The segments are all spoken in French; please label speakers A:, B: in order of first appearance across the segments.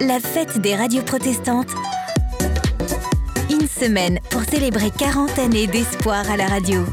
A: La fête des radios protestantes. Une semaine pour célébrer 40 années d'espoir à la radio.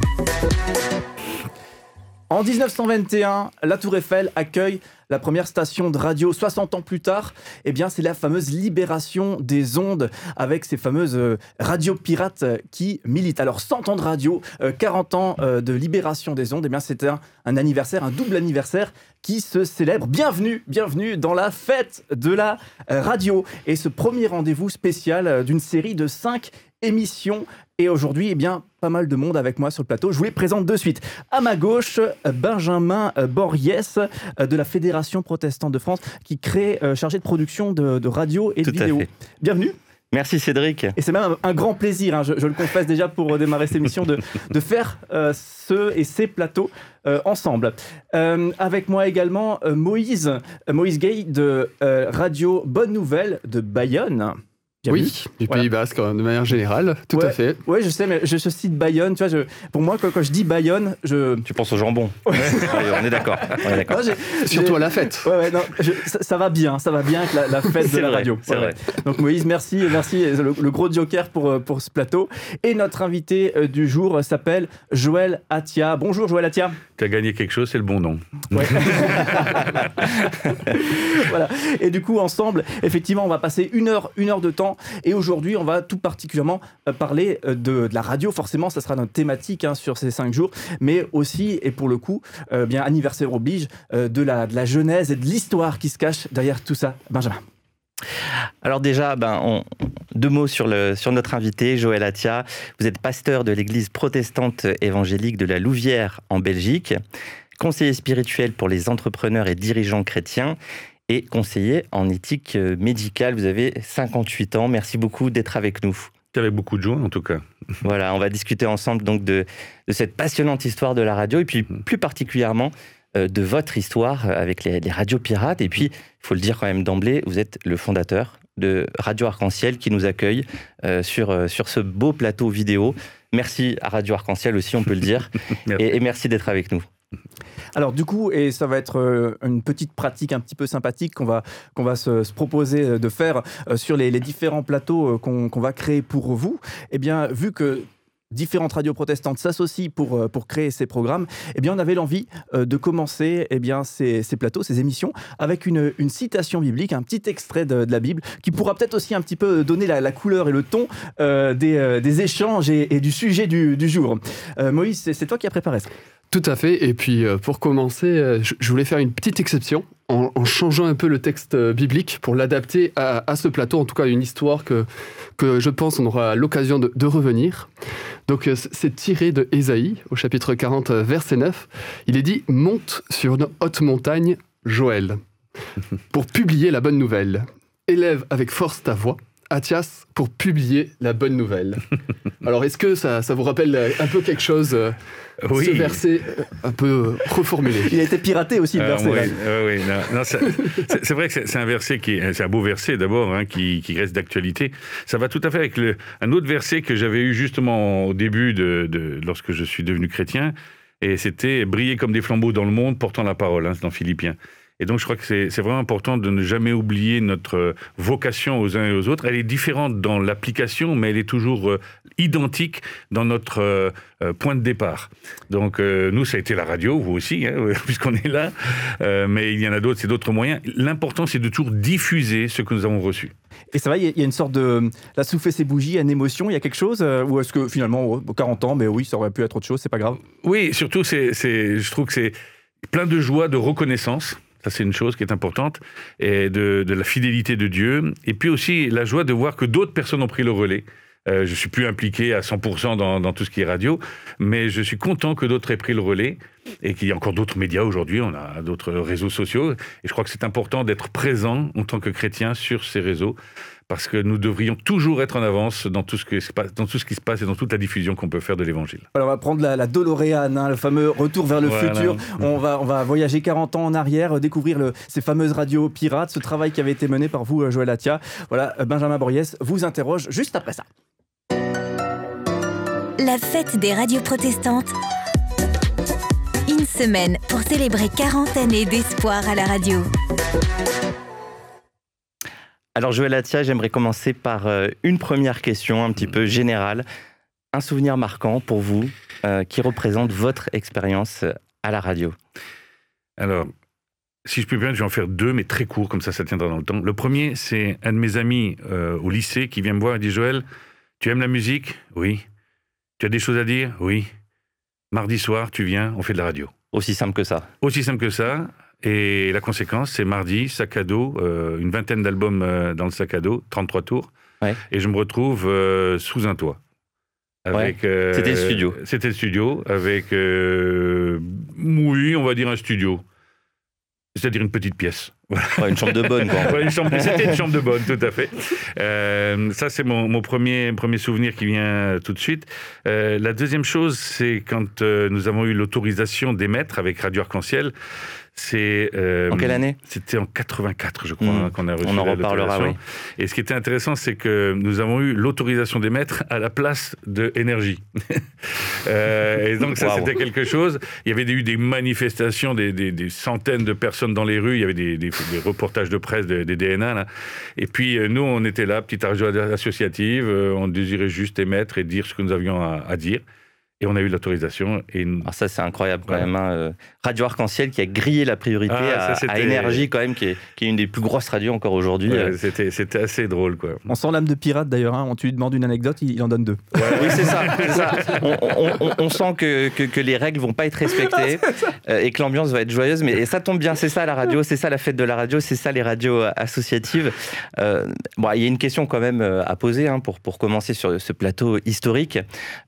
B: En 1921, la Tour Eiffel accueille la première station de radio 60 ans plus tard, eh bien, c'est la fameuse libération des ondes avec ces fameuses euh, radios pirates euh, qui militent. Alors, 100 ans de radio, 40 euh, ans de libération des ondes, eh bien, un, un, anniversaire, un double anniversaire qui se célèbre. Bienvenue, bienvenue dans la fête de la radio. Et ce premier rendez-vous spécial d'une série de 5 émissions et aujourd'hui, eh bien, pas mal de monde avec moi sur le plateau. Je vous les présente de suite. À ma gauche, Benjamin Borriès de la Fédération protestante de France, qui crée, euh, chargé de production de, de radio et de
C: Tout
B: vidéo. Bienvenue.
C: Merci Cédric.
B: Et c'est même un, un, grand plaisir, hein, je, je, le confesse déjà pour démarrer cette émission, de, de faire euh, ce et ces plateaux euh, ensemble. Euh, avec moi également Moïse, Moïse Gay de Radio Bonne Nouvelle de Bayonne.
D: Oui, du Pays. Basque, de manière générale, tout
B: ouais,
D: à fait.
B: Oui, je sais, mais je, je cite Bayonne. Tu vois, je, pour moi, quand, quand, je dis Bayonne, je.
C: Tu penses au jambon. Ouais. on est d'accord.
D: Surtout à la fête.
B: Ouais, ouais, non, je, ça, ça, va bien, ça va bien avec la, la fête de la
C: vrai,
B: radio.
C: C'est vrai.
B: Donc Moïse, merci, merci, le, le, gros joker pour, pour ce plateau. Et notre invité du jour s'appelle Joël Atia. Bonjour Joël Atia.
E: Tu as gagné quelque chose, c'est le bon nom.
B: Ouais. voilà. Et du coup, ensemble, effectivement, on va passer une heure, une heure de temps. Et aujourd'hui, on va tout particulièrement parler de, de, la radio. Forcément, ça sera notre thématique hein, sur ces cinq jours, mais aussi, et pour le coup, euh, bien anniversaire oblige, euh, de, la, de la genèse et de l'histoire qui se cache derrière tout ça. Benjamin.
C: Alors déjà, ben, deux mots sur, sur notre invité, Joël Atia. Vous êtes pasteur de l'église protestante évangélique de la Louvière en Belgique, conseiller spirituel pour les entrepreneurs et dirigeants chrétiens et conseiller en éthique médicale. Vous avez 58 ans. Merci beaucoup d'être avec nous.
E: Avec beaucoup de joie, en tout cas.
C: Voilà, on va discuter ensemble donc de, de cette passionnante histoire de la radio et puis plus particulièrement euh, de votre histoire avec les, les radios pirates. Et puis, il faut le dire quand même d'emblée, vous êtes le fondateur de Radio Arc-en-Ciel qui nous accueille euh, sur, euh, sur ce beau plateau vidéo. Merci à Radio Arc-en-Ciel aussi, on peut le dire.
E: merci.
C: Et, et merci d'être avec nous.
B: Alors du coup, et ça va être euh, une petite pratique un petit peu sympathique qu'on va, va se, se, proposer de faire euh, sur les, différents plateaux euh, qu'on qu va créer pour vous, eh bien, vu que différentes radios protestantes s'associent pour, pour créer ces programmes, eh bien, on avait l'envie de commencer eh bien, ces, ces, plateaux, ces émissions, avec une, une, citation biblique, un petit extrait de, de la Bible, qui pourra peut-être aussi un petit peu donner la, couleur et le ton euh, des, euh, des, échanges et, du sujet du, du jour. Euh, Moïse, c'est toi qui as préparé ça.
D: Tout à fait. Et puis, euh, pour commencer, euh, je voulais faire une petite exception en, en changeant un peu le texte euh, biblique pour l'adapter à, à, ce plateau, en tout cas une histoire que, que je pense on aura l'occasion de, de, revenir. Donc, c'est tiré de Ésaïe, au chapitre 40, verset 9. Il est dit « Monte sur une haute montagne, Joël, pour publier la bonne nouvelle. Élève avec force ta voix. » Athias pour publier la bonne nouvelle. Alors, est-ce que ça, ça, vous rappelle un peu quelque chose, euh,
E: oui.
D: ce verset un peu reformulé?
B: Il a été piraté aussi, le verset.
E: Euh, oui, oui non, non, c'est vrai que c'est un verset qui c'est un beau verset d'abord, hein, qui, qui, reste d'actualité. Ça va tout à fait avec le, un autre verset que j'avais eu justement au début de, de, lorsque je suis devenu chrétien, et c'était briller comme des flambeaux dans le monde, portant la parole, hein, dans Philippiens. Et donc, je crois que c'est vraiment important de ne jamais oublier notre vocation aux uns et aux autres. Elle est différente dans l'application, mais elle est toujours euh, identique dans notre euh, point de départ. Donc, euh, nous, ça a été la radio, vous aussi, hein, puisqu'on est là. Euh, mais il y en a d'autres, c'est d'autres moyens. L'important, c'est de toujours diffuser ce que nous avons reçu.
B: Et ça va, il y a une sorte de... La souffler ses bougies, il y a une émotion, il y a quelque chose Ou est-ce que finalement, 40 ans, mais oui, ça aurait pu être autre chose, c'est pas grave?
E: Oui, surtout, c'est je trouve que c'est plein de joie, de reconnaissance. Ça, c'est une chose qui est importante, et de, la fidélité de Dieu. Et puis aussi la joie de voir que d'autres personnes ont pris le relais. Euh, je suis plus impliqué à 100% dans, dans, tout ce qui est radio, mais je suis content que d'autres aient pris le relais et qu'il y a encore d'autres médias aujourd'hui. On a d'autres réseaux sociaux. Et je crois que c'est important d'être présent en tant que chrétien sur ces réseaux parce que nous devrions toujours être en avance dans tout ce, que, dans tout ce qui se passe et dans toute la diffusion qu'on peut faire de l'évangile.
B: Alors on va prendre la, la DeLorean, hein, le fameux retour vers le voilà. futur. On va, on va voyager 40 ans en arrière, découvrir le, ces fameuses radios pirates, ce travail qui avait été mené par vous, Joël Atia. Voilà, Benjamin Borriès vous interroge juste après ça.
A: La fête des radios protestantes. Une semaine pour célébrer 40 années d'espoir à la radio.
C: Alors Joël Atia, j'aimerais commencer par euh, une première question un petit peu générale. Un souvenir marquant pour vous euh, qui représente votre expérience à la radio?
E: Alors, si je puis bien, je vais en faire deux, mais très courts, comme ça, ça tiendra dans le temps. Le premier, c'est un de mes amis euh, au lycée qui vient me voir et dit Joël, tu aimes la musique? Oui. Tu as des choses à dire? Oui. Mardi soir, tu viens, on fait de la radio.
C: Aussi simple que ça.
E: Aussi simple que ça. Et la conséquence, c'est mardi, sac à dos, euh, une vingtaine d'albums euh, dans le sac à dos, 33 tours.
C: Ouais.
E: Et je me retrouve euh, sous un toit. Avec,
C: C'était le studio.
E: C'était le studio, avec, oui, on va dire un studio. C'est-à-dire une petite pièce.
C: Ouais, une chambre de bonne, quoi.
E: Ouais, C'était une chambre de bonne, tout à fait. Euh, ça, c'est mon, mon premier, premier souvenir qui vient tout de suite. Euh, la deuxième chose, c'est quand euh, nous avons eu l'autorisation d'émettre avec Radio Arc-en-Ciel. C'est euh,
C: En quelle année
E: C'était en 84, je crois,
C: Hmm.
E: hein, qu'on a reçu
C: On en reparlera,
E: l'autorisation. Et ce qui était intéressant, c'est que nous avons eu l'autorisation d'émettre à la place de énergie. Euh, et donc ça, c'était quelque chose. Il y avait eu des manifestations, des, des- des centaines de personnes dans les rues. Il y avait des, reportages de presse des, DNA. Là. Et puis euh, nous, on était là, petite radio associative. on désirait juste émettre et dire ce que nous avions à, à dire. Et on a eu l'autorisation. Et
C: Alors Ah, ça, c'est incroyable quand
E: Voilà.
C: même. hein, euh, Radio Arc-en-Ciel qui a grillé la priorité
E: Ah, ça,
C: à- à, Énergie quand même, qui est, qui est une des plus grosses radios encore aujourd'hui.
E: ouais,
C: Euh,
E: c'était, assez drôle, quoi.
B: On sent l'âme de pirate d'ailleurs. hein. On tu lui demandes une anecdote, il, il en donne deux.
C: Oui, c'est ça. c'est ça. On, on- on- on sent que, que, que les règles vont pas être respectées euh, et que l'ambiance va être joyeuse. Mais et ça tombe bien, c'est ça la radio, c'est ça la fête de la radio, c'est ça les radios associatives. Euh, bon, il y a une question quand même à poser hein, pour, pour commencer sur ce plateau historique.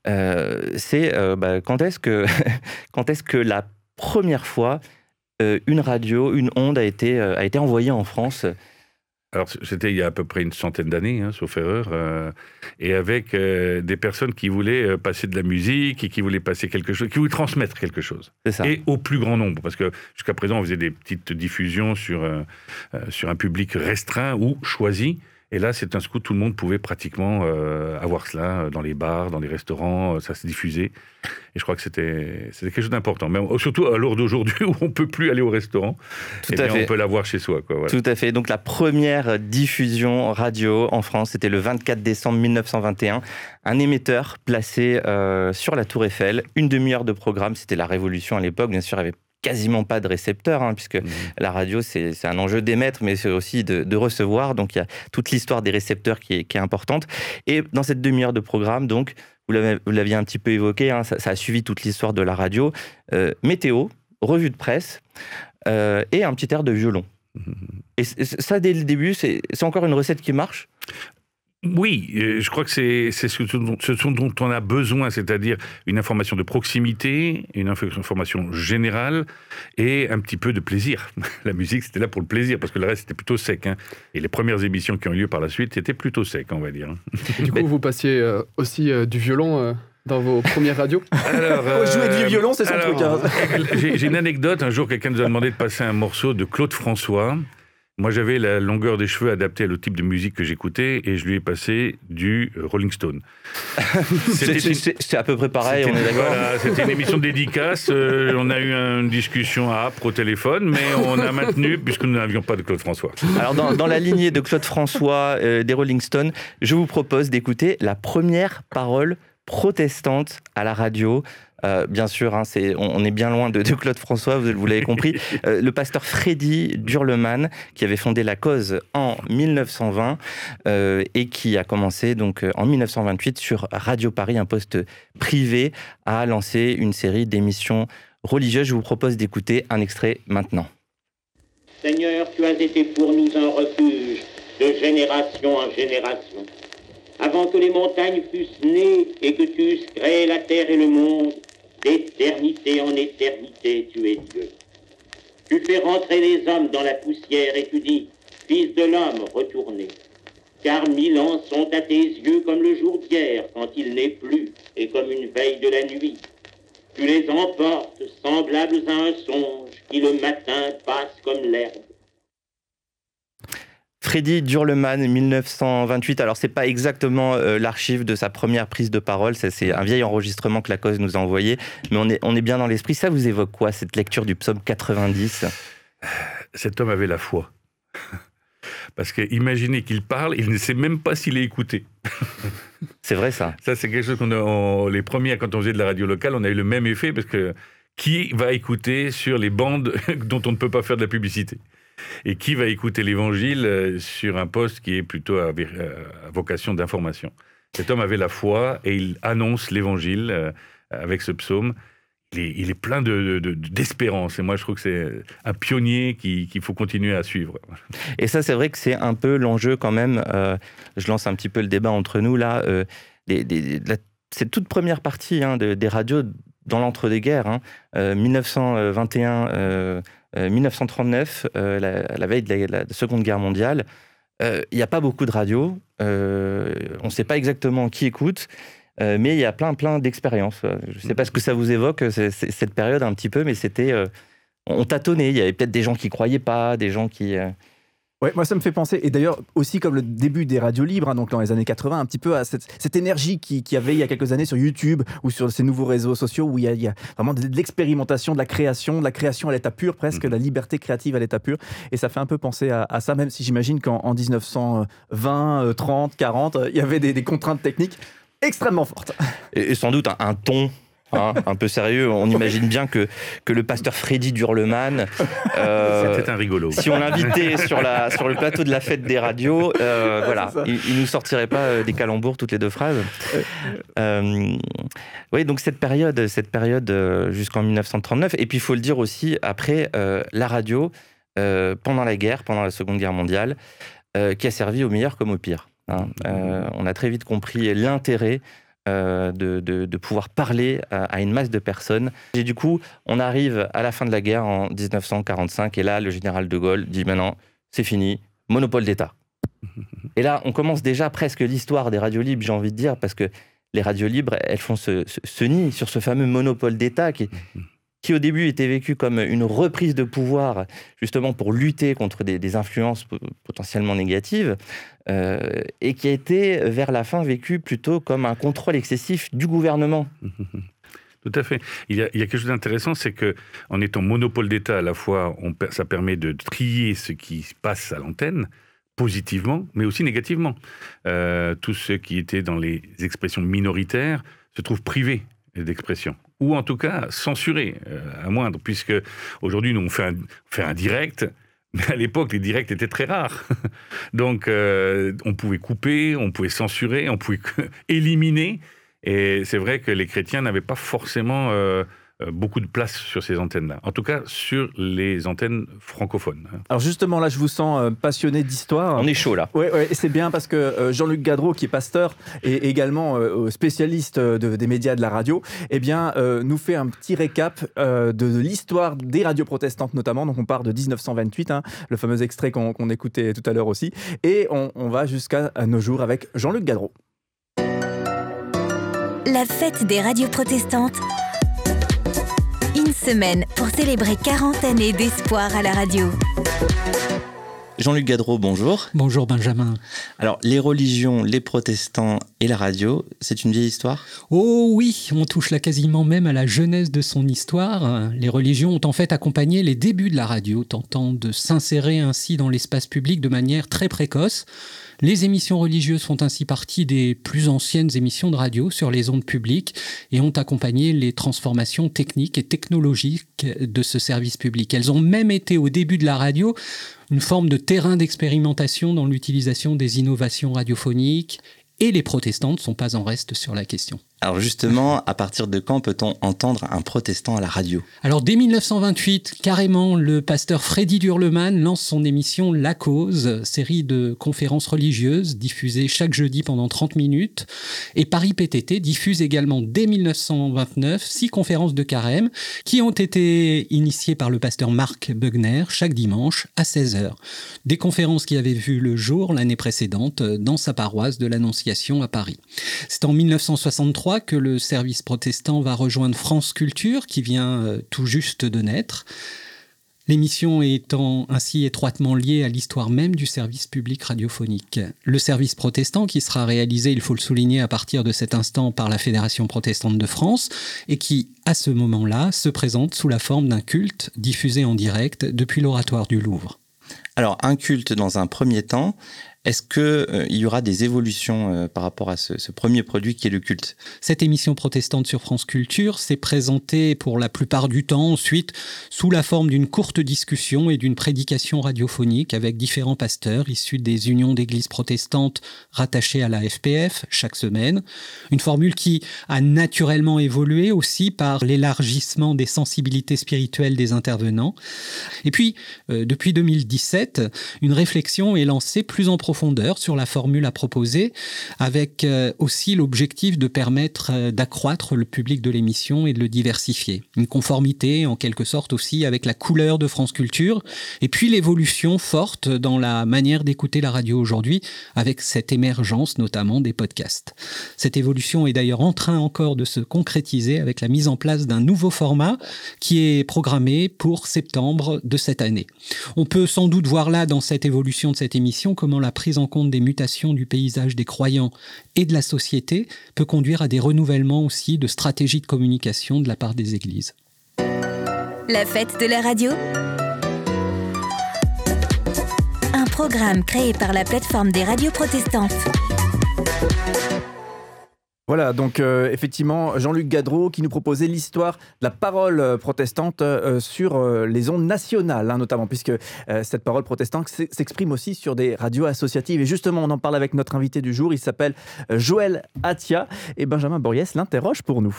C: Euh, c'est euh, bah, quand est-ce que quand est-ce que la première fois euh, une radio, une onde a été, euh, a été envoyée en France?
E: Alors, c'était il y a à peu près une centaine d'années, hein, sauf erreur, euh, et avec euh, des personnes qui voulaient passer de la musique et qui voulaient passer quelque chose, qui voulaient transmettre quelque chose,
C: ça.
E: et au plus grand nombre, parce que jusqu'à présent, on faisait des petites diffusions sur, euh, sur un public restreint ou choisi. Et là, c'est un coup, tout le monde pouvait pratiquement euh, avoir cela euh, dans les bars, dans les restaurants, euh, ça se diffusait. Et je crois que c'était c'était quelque chose d'important. Mais surtout à l'heure d'aujourd'hui où on peut plus aller au restaurant,
C: Tout
E: eh
C: à
E: bien,
C: fait.
E: on peut l'avoir chez soi. Quoi, voilà.
C: Tout à fait. Donc la première diffusion radio en France, c'était le 24 décembre 1921. Un émetteur placé euh, sur la Tour Eiffel. Une demi-heure de programme. C'était la révolution à l'époque. Bien sûr, il n'y avait quasiment pas de récepteur, hein, puisque
E: Mhm.
C: la radio, c'est un enjeu d'émettre, mais c'est aussi de, de recevoir. Donc il y a toute l'histoire des récepteurs qui est, qui est importante. Et dans cette demi-heure de programme, donc, vous l'aviez un petit peu évoqué, hein, ça, ça a suivi toute l'histoire de la radio. Euh, météo, revue de presse euh, et un petit air de violon. Et c- c- ça, dès le début, c'est encore une recette qui marche?
E: Oui, euh, je crois que c'est ce, dont- ce dont on a besoin, c'est-à-dire une information de proximité, une inf- information générale et un petit peu de plaisir. La musique, c'était là pour le plaisir, parce que le reste, c'était plutôt sec. hein. Et les premières émissions qui ont eu lieu par la suite, c'était plutôt sec, on va dire. hein.
D: Du coup, vous passiez euh, aussi euh, du violon euh, dans vos premières radios
E: Alors,
B: jouer du violon, c'est son
E: alors,
B: truc, hein.
E: J'ai j'ai une anecdote. Un jour, quelqu'un nous a demandé de passer un morceau de Claude François. Moi, j'avais la longueur des cheveux adaptée au type de musique que j'écoutais et je lui ai passé du euh, Rolling Stone.
C: C'est- à peu près pareil,
E: C'était
C: on est
E: une-
C: d'accord
E: voilà, C'était une émission de dédicace. euh, on a eu une discussion âpre au téléphone, mais on a maintenu puisque nous n'avions pas de Claude François.
C: Alors, dans, dans la lignée de Claude François, euh, des Rolling Stones, je vous propose d'écouter la première parole protestante à la radio. Euh, bien sûr, hein, on, on est bien loin de, de Claude François, vous, vous l'avez compris. Euh, le pasteur Freddy Durleman, qui avait fondé la cause en 1920 euh, et qui a commencé donc en 1928 sur Radio Paris, un poste privé, à lancer une série d'émissions religieuses. Je vous propose d'écouter un extrait maintenant.
F: Seigneur, tu as été pour nous un refuge de génération en génération. Avant que les montagnes fussent nées et que tu eusses créé la terre et le monde, d'éternité en éternité, tu es Dieu. Tu fais rentrer les hommes dans la poussière et tu dis, Fils de l'homme, retournez. Car mille ans sont à tes yeux comme le jour d'hier quand il n'est plus et comme une veille de la nuit. Tu les emportes semblables à un songe qui le matin passe comme l'herbe.
C: Freddy Durleman, 1928. Alors, c'est pas exactement euh, l'archive de sa première prise de parole. C'est un vieil enregistrement que la cause nous a envoyé. Mais on est, on est bien dans l'esprit. Ça vous évoque quoi, cette lecture du psaume 90
E: Cet homme avait la foi. Parce que imaginez qu'il parle, il ne sait même pas s'il est écouté.
C: c'est vrai ça.
E: Ça, c'est quelque chose qu'on a. les premiers, quand on faisait de la radio locale, on a eu le même effet parce que qui va écouter sur les bandes dont on ne peut pas faire de la publicité? Et qui va écouter l'évangile euh, sur un poste qui est plutôt à, vocation d'information? Cet homme avait la foi et il annonce l'évangile euh, avec ce psaume. Il est, plein d'espérance. De, et moi, je trouve que c'est un pionnier qu'il faut continuer à suivre.
C: Et ça, c'est vrai que c'est un peu l'enjeu quand même. Euh, je lance un petit peu le débat entre nous là. cette toute première partie hein, des radios dans l'entre-deux-guerres, 1921 1939, euh, euh, la, veille de la, Seconde Guerre mondiale, euh, il n'y a pas beaucoup de radios. on ne sait pas exactement qui écoute. mais il y a plein, plein d'expériences. Je ne sais pas ce que ça vous évoque, cette période un petit peu, mais c'était. on tâtonnait. Il y avait peut-être des gens qui ne croyaient pas, des gens qui.
B: Ouais, moi ça me fait penser, et d'ailleurs aussi comme le début des radios libres, hein, donc dans les années 80, un petit peu à cette, énergie qui, qui, avait il y a quelques années sur YouTube ou sur ces nouveaux réseaux sociaux où il y a, vraiment de, l'expérimentation, de la création, de la création à l'état pur presque, mm-hmm. la liberté créative à l'état pur. Et ça fait un peu penser à, ça, même si j'imagine qu'en 1920, 30, 40, il y avait des, contraintes techniques extrêmement fortes.
C: Et, sans doute un ton Hein, un peu sérieux. On imagine bien que, que le pasteur Freddy Durleman.
E: Euh, C'était un rigolo.
C: Si on l'invitait sur, la, sur le plateau de la fête des radios, euh, voilà, il, il, nous sortirait pas euh, des calembours toutes les deux phrases. oui, donc cette période, cette période jusqu'en 1939. Et puis il faut le dire aussi, après, la radio, pendant la guerre, pendant la Seconde Guerre mondiale, qui a servi au meilleur comme au pire. Hein. on a très vite compris l'intérêt euh, de, pouvoir parler à, une masse de personnes. Et du coup, on arrive à la fin de la guerre en 1945, et là, le général de Gaulle dit maintenant, c'est fini, monopole d'État. Et là, on commence déjà presque l'histoire des radios libres, j'ai envie de dire, parce que les radios libres, elles font ce, ce nid sur ce fameux monopole d'État qui, qui au début était vécu comme une reprise de pouvoir, justement pour lutter contre des, influences potentiellement négatives, euh, et qui a été vers la fin vécu plutôt comme un contrôle excessif du gouvernement.
E: Tout à fait. Il y a, quelque chose d'intéressant, c'est que en étant monopole d'État, à la fois, ça permet de trier ce qui se passe à l'antenne, positivement, mais aussi négativement. Euh, tous ceux qui étaient dans les expressions minoritaires se trouvent privés d'expression ou en tout cas censuré, euh, à moindre, puisque aujourd'hui, nous, on fait un, fait un direct, mais à l'époque, les directs étaient très rares. Donc, euh, on pouvait couper, on pouvait censurer, on pouvait éliminer. Et c'est vrai que les chrétiens n'avaient pas forcément euh, beaucoup de place sur ces antennes-là. En tout cas, sur les antennes francophones. Hein.
B: Alors justement, là, je vous sens euh, passionné d'histoire.
C: On est chaud là.
B: Oui, ouais, c'est bien parce que euh, Jean-Luc Gadreau, qui est pasteur et également spécialiste des médias de la radio, eh bien, nous fait un petit récap de, l'histoire des radios protestantes notamment. Donc on part de 1928, hein, le fameux extrait qu'on écoutait tout à l'heure aussi, et on, on va jusqu'à nos jours avec Jean-Luc Gadreau.
A: La fête des radios protestantes une semaine pour célébrer 40 années d'espoir à la radio.
C: Jean-Luc Gadreau, bonjour.
G: Bonjour Benjamin.
C: Alors, les religions, les protestants et la radio, c'est une vieille histoire?
G: Oh oui, on touche là quasiment même à la jeunesse de son histoire. Les religions ont en fait accompagné les débuts de la radio, tentant de s'insérer ainsi dans l'espace public de manière très précoce. Les émissions religieuses font ainsi partie des plus anciennes émissions de radio sur les ondes publiques et ont accompagné les transformations techniques et technologiques de ce service public. Elles ont même été au début de la radio une forme de terrain d'expérimentation dans l'utilisation des innovations radiophoniques et les protestants ne sont pas en reste sur la question.
C: Alors justement, à partir de quand peut-on entendre un protestant à la radio?
G: Alors dès 1928, carrément, le pasteur Freddy Durleman lance son émission La Cause, série de conférences religieuses diffusées chaque jeudi pendant 30 minutes. Et Paris PTT diffuse également dès 1929 six conférences de carême qui ont été initiées par le pasteur Marc Bugner chaque dimanche à 16h. Des conférences qui avaient vu le jour l'année précédente dans sa paroisse de l'Annonciation à Paris. C'est en 1963 que le service protestant va rejoindre France Culture, qui vient euh, tout juste de naître. L'émission étant ainsi étroitement liée à l'histoire même du service public radiophonique. Le service protestant, qui sera réalisé, il faut le souligner, à partir de cet instant par la Fédération protestante de France, et qui, à ce moment-là, se présente sous la forme d'un culte diffusé en direct depuis l'oratoire du Louvre.
C: Alors, un culte dans un premier temps, est-ce qu'il euh, y aura des évolutions euh, par rapport à ce, premier produit qui est le culte?
G: Cette émission protestante sur France Culture s'est présentée pour la plupart du temps ensuite sous la forme d'une courte discussion et d'une prédication radiophonique avec différents pasteurs issus des unions d'églises protestantes rattachées à la FPF chaque semaine. Une formule qui a naturellement évolué aussi par l'élargissement des sensibilités spirituelles des intervenants. Et puis, euh, depuis 2017, une réflexion est lancée plus en profondeur sur la formule à proposer, avec euh, aussi l'objectif de permettre euh, d'accroître le public de l'émission et de le diversifier. Une conformité en quelque sorte aussi avec la couleur de France Culture, et puis l'évolution forte dans la manière d'écouter la radio aujourd'hui, avec cette émergence notamment des podcasts. Cette évolution est d'ailleurs en train encore de se concrétiser avec la mise en place d'un nouveau format qui est programmé pour septembre de cette année. On peut sans doute voir là dans cette évolution de cette émission comment la prise en compte des mutations du paysage des croyants et de la société peut conduire à des renouvellements aussi de stratégies de communication de la part des églises.
A: La fête de la radio Un programme créé par la plateforme des radios protestantes.
B: Voilà, donc euh, effectivement, Jean-Luc Gadreau qui nous proposait l'histoire de la parole euh, protestante euh, sur les ondes nationales, hein, notamment, puisque cette parole protestante s'exprime aussi sur des radios associatives. Et justement, on en parle avec notre invité du jour, il s'appelle Joël Atia, et Benjamin Boriès l'interroge pour nous.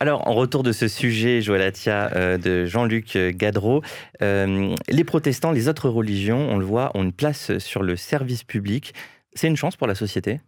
C: Alors, en retour de ce sujet, Joël Atia, de Jean-Luc Gadreau, les protestants, les autres religions, on le voit, ont une place sur le service public. C'est une chance pour la société?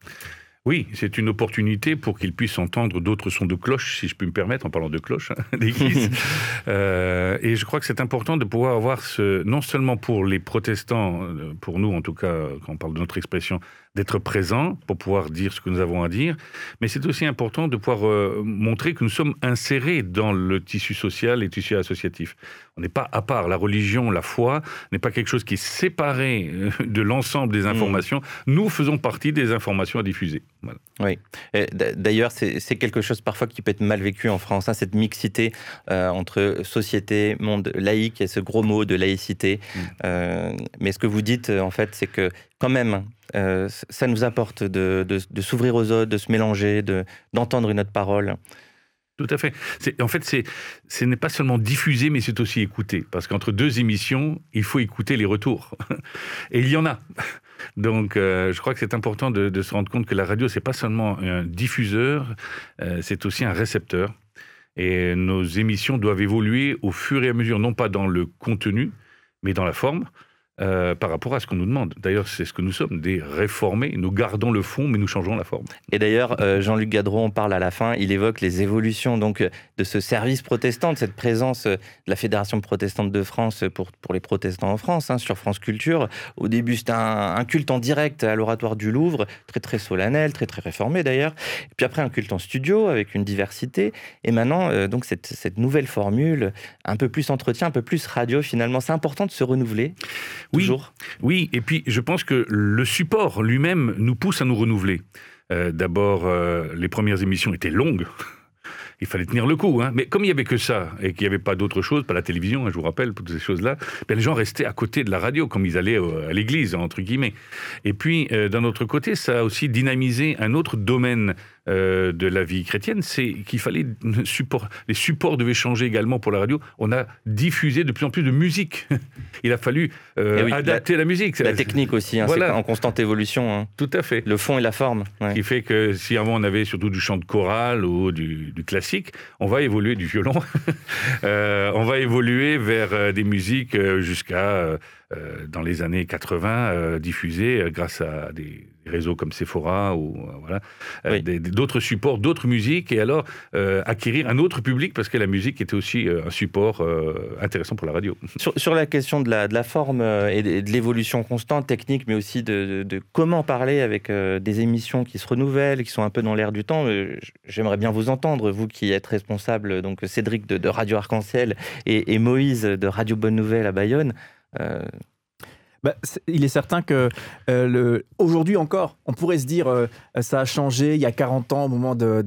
E: Oui, c'est une opportunité pour qu'ils puissent entendre d'autres sons de cloche, si je peux me permettre, en parlant de cloche, hein, d'église. euh, et je crois que c'est important de pouvoir avoir ce, non seulement pour les protestants, euh, pour nous en tout cas, quand on parle de notre expression, d'être présent pour pouvoir dire ce que nous avons à dire, mais c'est aussi important de pouvoir euh, montrer que nous sommes insérés dans le tissu social et le tissu associatif. On n'est pas à part. La religion, la foi n'est pas quelque chose qui est séparé euh, de l'ensemble des mmh. informations. Nous faisons partie des informations à diffuser.
C: Oui. D'ailleurs, c'est quelque chose parfois qui peut être mal vécu en France, hein, cette mixité euh, entre société, monde laïque et ce gros mot de laïcité. Mmh. mais ce que vous dites, en fait, c'est que quand même, euh, ça nous apporte de, s'ouvrir aux autres, de se mélanger, d'entendre une autre parole.
E: Tout à fait. En fait, ce n'est pas seulement diffuser, mais c'est aussi écouter. Parce qu'entre deux émissions, il faut écouter les retours. Et il y en a. Donc, euh, je crois que c'est important de, se rendre compte que la radio, c'est pas seulement un diffuseur, euh, c'est aussi un récepteur. Et nos émissions doivent évoluer au fur et à mesure, non pas dans le contenu, mais dans la forme. Euh, par rapport à ce qu'on nous demande. D'ailleurs, c'est ce que nous sommes, des réformés. Nous gardons le fond, mais nous changeons la forme.
C: Et d'ailleurs, euh, Jean-Luc Gadron parle à la fin, il évoque les évolutions donc de ce service protestant, de cette présence euh, de la Fédération protestante de France pour, pour les protestants en France, hein, sur France Culture. Au début, c'était un, culte en direct à l'oratoire du Louvre, très très solennel, très très réformé d'ailleurs. Puis après, un culte en studio avec une diversité. Et maintenant, donc cette, cette nouvelle formule, un peu plus entretien, un peu plus radio finalement. C'est important de se renouveler.
E: Oui, oui, et puis je pense que le support lui-même nous pousse à nous renouveler. Euh, d'abord, euh, les premières émissions étaient longues. il fallait tenir le coup. Hein. Mais comme il n'y avait que ça, et qu'il n'y avait pas d'autre chose, pas la télévision, hein, je vous rappelle, toutes ces choses-là, ben, les gens restaient à côté de la radio, comme ils allaient à l'église, entre guillemets. Et puis, euh, d'un autre côté, ça a aussi dynamisé un autre domaine euh, de la vie chrétienne, c'est qu'il fallait support, les supports devaient changer également pour la radio. On a diffusé de plus en plus de musique. Il a fallu euh, eh adapter la, musique.
C: La technique aussi, hein, en constante évolution. Hein.
E: Tout à fait.
C: Le fond et la forme.
E: Ce qui fait que si avant on avait surtout du chant de chorale ou du, classique, on va évoluer du violon. Euh, on va évoluer vers des musiques jusqu'à dans les années 80 diffusées grâce à des réseaux comme Sephora ou euh, voilà, euh, d'autres supports, d'autres musiques, et alors euh, acquérir un autre public parce que la musique était aussi un support intéressant pour la radio.
C: Sur, la question de la, de la forme et de, l'évolution constante, technique, mais aussi de, de, comment parler avec des émissions qui se renouvellent, qui sont un peu dans l'air du temps, j'aimerais bien vous entendre, vous qui êtes responsable, donc Cédric de, Radio Arc-en-Ciel et, et, Moïse de Radio Bonne Nouvelle à Bayonne.
B: Bah, il est certain que euh, aujourd'hui encore, on pourrait se dire euh, ça a changé il y a 40 ans au moment de,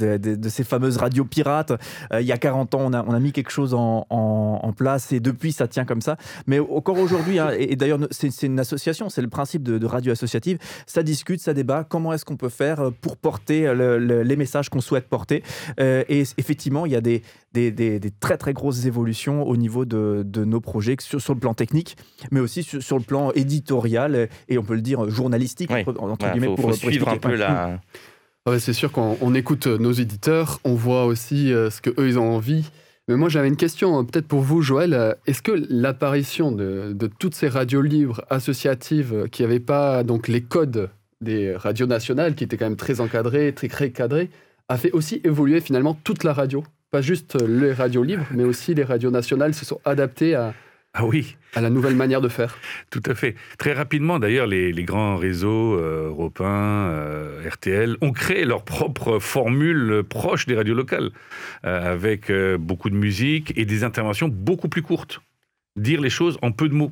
B: ces fameuses radios pirates. Euh, il y a 40 ans, on a, mis quelque chose en, place et depuis, ça tient comme ça. Mais encore aujourd'hui, hein, et, d'ailleurs, c'est une association, c'est le principe de, radio associative. Ça discute, ça débat. Comment est-ce qu'on peut faire euh, pour porter le- le- les messages qu'on souhaite porter? Et effectivement, il y a des, très très grosses évolutions au niveau de, nos projets, sur, le plan technique, mais aussi sur, sur le plan éditorial euh, et on peut le dire journalistique
C: Oui.
B: entre, entre
C: Voilà,
B: guillemets
C: faut,
B: pour,
C: faut
B: pour
C: suivre un peu la.
D: Ouais, c'est sûr qu'on on écoute euh, nos éditeurs, on voit aussi euh, ce que eux ils ont envie. Mais moi j'avais une question, euh, peut-être pour vous Joël, Euh, est-ce que l'apparition de, de toutes ces radios libres associatives qui n'avaient pas donc les codes des radios nationales, qui étaient quand même très encadrées, très recadrées, a fait aussi évoluer finalement toute la radio? Pas juste les radios libres, mais aussi les radios nationales se sont adaptées à,
E: Ah oui,
D: à la nouvelle manière de faire.
E: Tout à fait. Très rapidement, d'ailleurs, les, les grands réseaux euh, européens, euh, RTL, ont créé leur propre formule proche des radios locales, euh, avec euh, beaucoup de musique et des interventions beaucoup plus courtes. Dire les choses en peu de mots.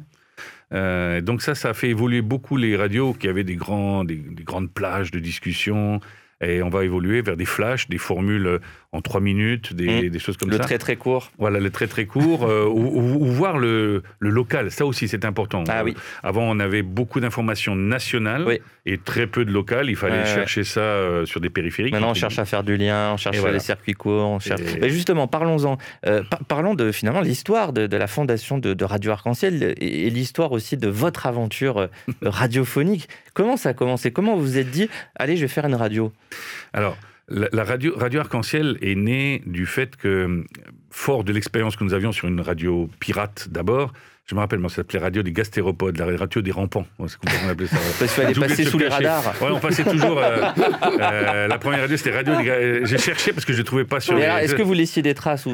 E: Donc ça, ça a fait évoluer beaucoup les radios qui avaient des, grands, des, des grandes plages de discussion. Et on va évoluer vers des flashs, des formules euh, en trois minutes, des,
C: Mm.
E: des choses comme
C: Le
E: ça.
C: très très court.
E: Voilà, le très très court, euh, ou, ou- ou voir le, le local, ça aussi c'est important.
C: Ah
E: Euh,
C: oui.
E: Avant on avait beaucoup d'informations nationales
C: Oui.
E: et très peu de locales, il fallait
C: ouais.
E: chercher ça euh, sur des périphériques.
C: Maintenant, on cherche à faire du lien, on cherche
E: Et voilà.
C: les circuits courts, on cherche.
E: Et-
C: Mais justement, parlons-en. Euh, par- parlons de finalement l'histoire de, de la fondation de, de Radio Arc-en-Ciel et, et l'histoire aussi de votre aventure euh, radiophonique. Comment ça a commencé? Comment vous vous êtes dit, allez, je vais faire une radio?
E: Alors, la, radio, radio Arc-en-Ciel est née du fait que, fort de l'expérience que nous avions sur une radio pirate d'abord, je me rappelle, moi, ça s'appelait Radio des Gastéropodes, la radio des rampants. C'est comme ça qu'on appelait ça.
C: Parce qu'il fallait passer sous les radars.
E: Ouais, on passait toujours. euh, euh, la première radio, c'était Radio des Ga- J'ai cherché parce que je ne trouvais pas sur les-
C: Est-ce que vous laissiez des traces ou...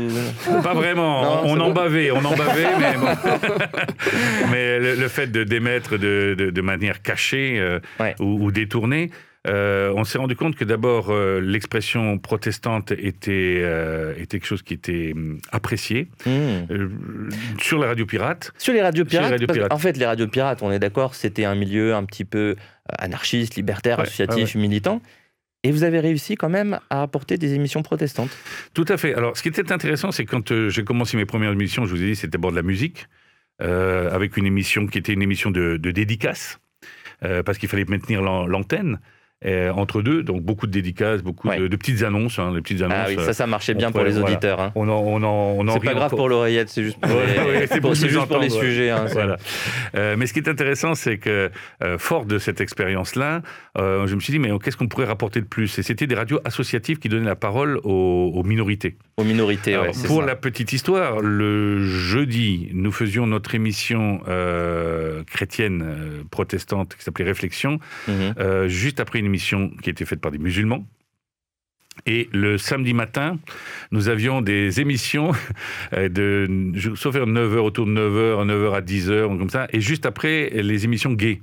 E: Pas vraiment.
C: Non,
E: on en
C: bon.
E: bavait, on en bavait, mais bon. mais le, le fait de d'émettre de, de, de manière cachée euh,
C: Ouais.
E: ou, ou détournée, euh, on s'est rendu compte que d'abord euh, l'expression protestante était euh, était quelque chose qui était hum, apprécié. Euh, sur la radio pirate.
C: Sur les radios
E: Sur les
C: pirates,
E: radios pirates.
C: en fait, les radios pirates, on est d'accord, c'était un milieu un petit peu anarchiste, libertaire,
E: Ouais,
C: associatif, militant. Et vous avez réussi quand même à apporter des émissions protestantes.
E: Tout à fait. Alors, ce qui était intéressant, c'est quand j'ai commencé mes premières émissions, je vous ai dit, c'était d'abord de la musique, avec une émission qui était une émission de, de dédicace, euh, parce qu'il fallait maintenir l'an- l'antenne entre deux, donc beaucoup de dédicaces, beaucoup
C: Ouais.
E: de, de petites annonces, hein, les petites annonces.
C: Ah oui,
E: euh,
C: ça, ça marchait bien pour les
E: voilà.
C: auditeurs. hein.
E: on en, on en, on en
C: C'est pas grave
E: encore.
C: pour l'oreillette, c'est juste pour les,
E: c'est
C: pour- juste pour sujets. hein,
E: Voilà. Euh, mais ce qui est intéressant, c'est que, euh, fort de cette expérience-là, euh, je me suis dit, mais qu'est-ce qu'on pourrait rapporter de plus? Et c'était des radios associatives qui donnaient la parole aux, aux minorités.
C: Aux minorités,
E: Alors,
C: ouais,
E: pour
C: ça.
E: la petite histoire, le jeudi, nous faisions notre émission euh, chrétienne euh, protestante qui s'appelait Réflexion,
C: Mhm.
E: euh, juste après une émission qui était faite par des musulmans. Et le samedi matin, nous avions des émissions euh, de, sauf à 9h, autour de 9h, 9h à 10h, comme ça, et juste après, les émissions gays.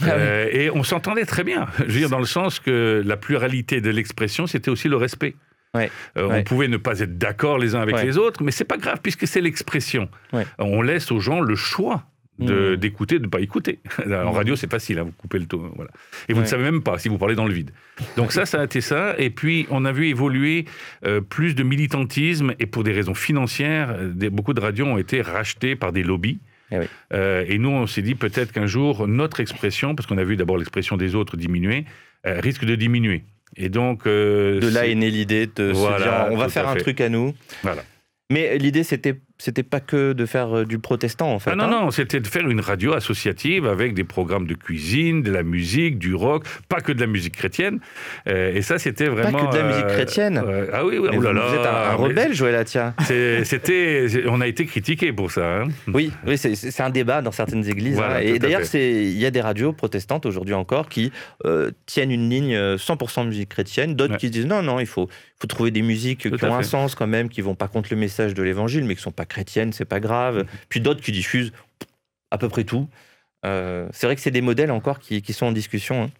C: Ah oui.
E: Euh, et on s'entendait très bien, je veux dire, dans le sens que la pluralité de l'expression, c'était aussi le respect.
C: Ouais.
E: Euh,
C: Ouais.
E: On pouvait ne pas être d'accord les uns avec
C: Ouais.
E: les autres, mais c'est pas grave puisque c'est l'expression. On laisse aux gens le choix de-
C: Mhm.
E: d'écouter, de ne pas écouter. En radio, c'est facile, hein, vous coupez le ton. Voilà. Et vous
C: Ouais.
E: ne savez même pas si vous parlez dans le vide. Donc ça, ça a été ça. Et puis, on a vu évoluer euh, plus de militantisme et pour des raisons financières, euh, des- beaucoup de radios ont été rachetées par des lobbies.
C: Eh oui.
E: Euh, et nous, on s'est dit peut-être qu'un jour, notre expression, parce qu'on a vu d'abord l'expression des autres diminuer, euh, risque de diminuer. Et donc... euh,
C: De là est née l'idée de se dire on va faire un
E: fait.
C: truc à nous.
E: Voilà.
C: Mais l'idée, c'était c'était pas que de faire euh, du protestant, en fait.
E: Ah non,
C: hein.
E: non, c'était de faire une radio associative avec des programmes de cuisine, de la musique, du rock, pas que de la musique chrétienne. Euh, et ça, c'était vraiment.
C: que de la musique
E: euh,
C: chrétienne.
E: euh, ah oui, oui,
C: Mais
E: oh là
C: vous,
E: là.
C: vous êtes un, rebelle, Joël Atia.
E: C'était, on a été critiqué pour ça. hein.
C: Oui, oui c'est- un débat dans certaines églises.
E: Voilà,
C: hein. Et d'ailleurs, il y a des radios protestantes aujourd'hui encore qui tiennent une ligne euh, 100% musique chrétienne, d'autres
E: Ouais.
C: qui se disent non, non, il faut, faut trouver des musiques
E: Tout
C: qui ont un sens quand même, qui vont pas contre le message de l'évangile, mais qui sont pas chrétiennes, c'est pas grave.
E: Mm-hmm.
C: Puis d'autres qui diffusent à peu près tout. Euh, c'est vrai que c'est des modèles encore qui, qui sont en discussion. hein.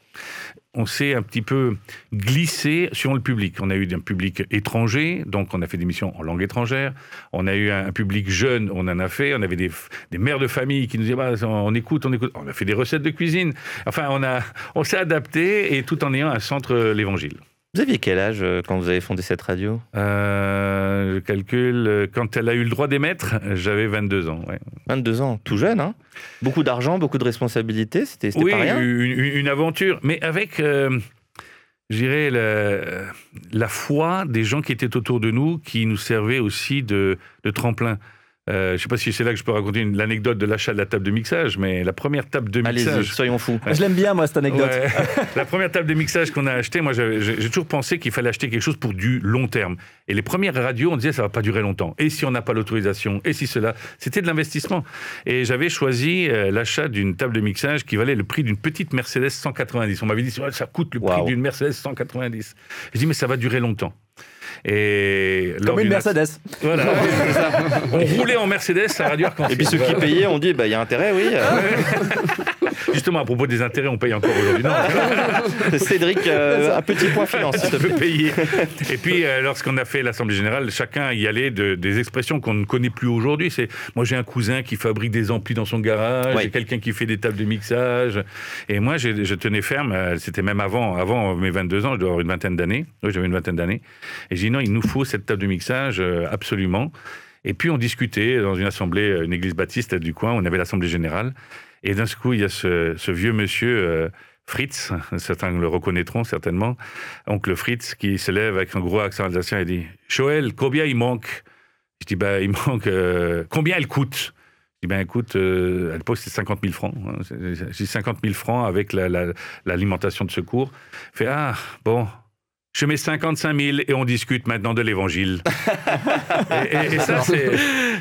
E: on s'est un petit peu glissé sur le public. On a eu un public étranger, donc on a fait des missions en langue étrangère. On a eu un public jeune, on en a fait. On avait des, des mères de famille qui nous disaient bah, on écoute, on écoute. On a fait des recettes de cuisine. Enfin, on, a, on s'est adapté et tout en ayant un centre euh, l'évangile.
C: Vous aviez quel âge euh, quand vous avez fondé cette radio?
E: Euh, Je calcule, euh, quand elle a eu le droit d'émettre, j'avais 22 ans. Ouais.
C: 22 ans, tout jeune, hein Beaucoup d'argent, beaucoup de responsabilités, c'était
E: oui,
C: pas rien
E: une, une, aventure, mais avec, euh, je dirais, la, la foi des gens qui étaient autour de nous, qui nous servaient aussi de, de tremplin. Euh, je ne sais pas si c'est là que je peux raconter une- l'anecdote de l'achat de la table de mixage, mais la première table de
C: Allez-y,
E: mixage.
C: soyons fous.
B: Je l'aime bien, moi, cette anecdote.
E: Ouais. la première table de mixage qu'on a achetée, moi j'avais- j'ai toujours pensé qu'il fallait acheter quelque chose pour du long terme. Et les premières radios, on disait ça va pas durer longtemps. Et si on n'a pas l'autorisation? Et si cela? C'était de l'investissement. Et j'avais choisi euh, l'achat d'une table de mixage qui valait le prix d'une petite Mercedes 190. On m'avait dit ça coûte le prix d'une Mercedes 190. Je dis mais ça va durer longtemps. Et
B: Comme une Mercedes.
E: Voilà, ça. On roulait en Mercedes à Radio Arc-en-Ciel.
C: Et puis ceux qui payaient, on dit, bah, il y a intérêt, oui.
E: Justement, à propos des intérêts, on paye encore aujourd'hui. Non,
C: Cédric, euh, un petit point finance,
E: Ça peut payer. Et puis, euh, lorsqu'on a fait l'Assemblée Générale, chacun y allait de, des expressions qu'on ne connaît plus aujourd'hui. C'est moi, j'ai un cousin qui fabrique des amplis dans son garage,
C: Ouais.
E: j'ai quelqu'un qui fait des tables de mixage. Et moi, je tenais ferme, euh, c'était même avant, avant mes 22 ans, je dois avoir une vingtaine d'années. Oui, j'avais une vingtaine d'années. Et non, il nous faut cette table de mixage, euh, absolument. Et puis, on discutait dans une assemblée, euh, une église baptiste du coin, on avait l'Assemblée Générale. Et d'un coup, il y a ce, vieux monsieur. euh, Fritz, certains le reconnaîtront certainement, oncle Fritz, qui se lève avec un gros accent alsacien et dit Joël, combien il manque? Je dis bah, Il manque. combien elle coûte? Je dis ben écoute, euh, à l'époque c'était 50 000 francs. hein. J'ai dit 50 000 francs avec la- la- l'alimentation de secours. Il fait Ah, bon. Je mets 55 000 et on discute maintenant de l'évangile. et, et- et ça, c'est.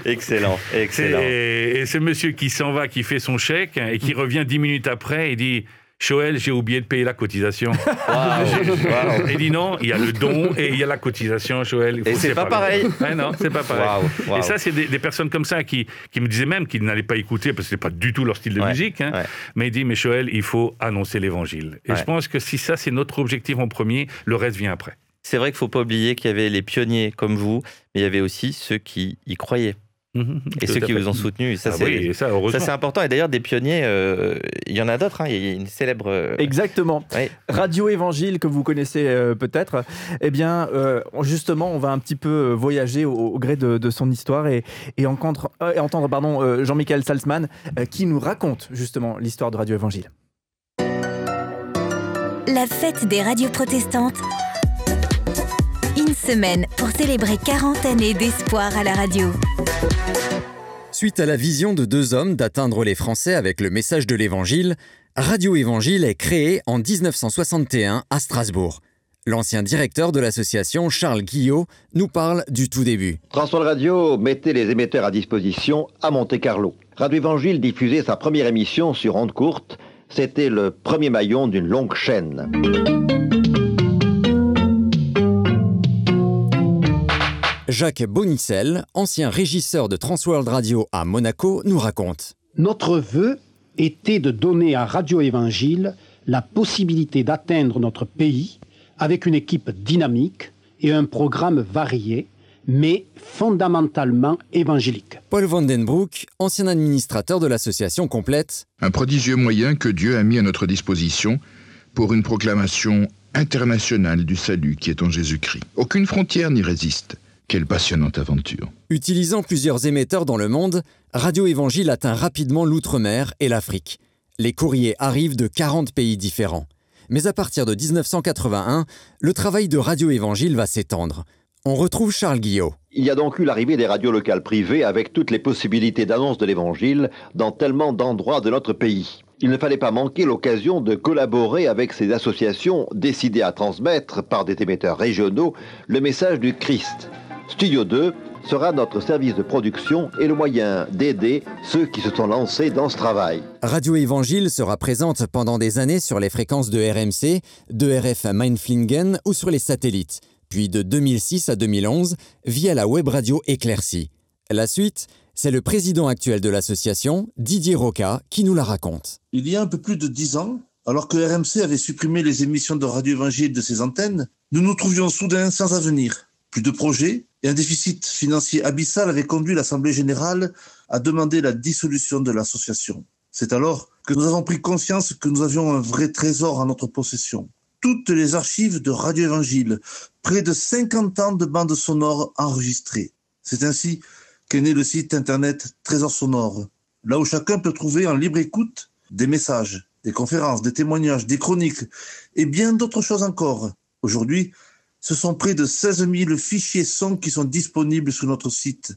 C: Excellent, excellent.
E: C'est- Et ce monsieur qui s'en va, qui fait son chèque et qui revient dix minutes après et dit Joël, j'ai oublié de payer la cotisation.
C: Waouh.
E: Il dit non, il y a le don et il y a la cotisation, Joël. Faut
C: Et c'est pas pareil.
E: Ouais, non, c'est pas pareil. Et ça, c'est des, des personnes comme ça qui, qui me disaient même qu'ils n'allaient pas écouter parce que c'est pas du tout leur style de
C: Ouais,
E: musique. hein.
C: ouais.
E: Mais il dit, mais Joël, il faut annoncer l'évangile. Et je pense que si ça, c'est notre objectif en premier, le reste vient après.
C: C'est vrai qu'il faut pas oublier qu'il y avait les pionniers comme vous, mais il y avait aussi ceux qui y croyaient et ceux qui
E: fait.
C: vous ont soutenu. Ça,
E: Ah
C: c'est
E: oui, et ça,
C: ça,
E: heureusement.
C: c'est important. Et d'ailleurs, des pionniers, euh, il y en a d'autres. hein. Il y a une célèbre. euh,
B: Exactement.
C: Ouais.
B: Radio Évangile, que vous connaissez euh, peut-être, eh bien, euh, justement, on va un petit peu voyager au, au gré de, de son histoire et, et entendre, euh, et entendre pardon, euh, Jean-Michel Salzman euh, qui nous raconte justement l'histoire de Radio Évangile.
A: La fête des radios protestantes. Une semaine pour célébrer 40 années d'espoir à la radio.
H: Suite à la vision de deux hommes d'atteindre les Français avec le message de l'Évangile, Radio Évangile est créée en 1961 à Strasbourg. L'ancien directeur de l'association, Charles Guillot, nous parle du tout début.
I: Transworld Radio mettait les émetteurs à disposition à Monte-Carlo. Radio Évangile diffusait sa première émission sur onde courte. C'était le premier maillon d'une longue chaîne.
H: Jacques Bonicel, ancien régisseur de Transworld Radio à Monaco, nous raconte.
J: Notre vœu était de donner à Radio Évangile la possibilité d'atteindre notre pays avec une équipe dynamique et un programme varié, mais fondamentalement évangélique.
H: Paul Vandenbroek, ancien administrateur de l'association complète.
K: Un prodigieux moyen que Dieu a mis à notre disposition pour une proclamation internationale du salut qui est en Jésus-Christ. Aucune frontière n'y résiste. Quelle passionnante aventure.
H: Utilisant plusieurs émetteurs dans le monde, Radio Évangile atteint rapidement l'outre-mer et l'Afrique. Les courriers arrivent de 40 pays différents. Mais à partir de 1981, le travail de Radio Évangile va s'étendre. On retrouve Charles Guillot.
I: Il y a donc eu l'arrivée des radios locales privées avec toutes les possibilités d'annonce de l'Évangile dans tellement d'endroits de notre pays. Il ne fallait pas manquer l'occasion de collaborer avec ces associations décidées à transmettre par des émetteurs régionaux le message du Christ. Studio 2 sera notre service de production et le moyen d'aider ceux qui se sont lancés dans ce travail.
H: Radio Évangile sera présente pendant des années sur les fréquences de RMC, de RF Mainflingen ou sur les satellites, puis de 2006 à 2011 via la web radio éclaircie. La suite, c'est le président actuel de l'association, Didier Roca, qui nous la raconte.
L: Il y a un peu plus de dix ans, Alors que RMC avait supprimé les émissions de Radio Évangile de ses antennes, nous nous trouvions soudain sans avenir. Plus de projets et un déficit financier abyssal avait conduit l'Assemblée générale à demander la dissolution de l'association. C'est alors que nous avons pris conscience que nous avions un vrai trésor en notre possession. Toutes les archives de Radio Évangile, près de 50 ans de bandes sonores enregistrées. C'est ainsi qu'est né le site internet Trésor Sonore, là où chacun peut trouver en libre écoute des messages, des conférences, des témoignages, des chroniques et bien d'autres choses encore. Aujourd'hui, ce sont près de 16 000 fichiers sons qui sont disponibles sur notre site.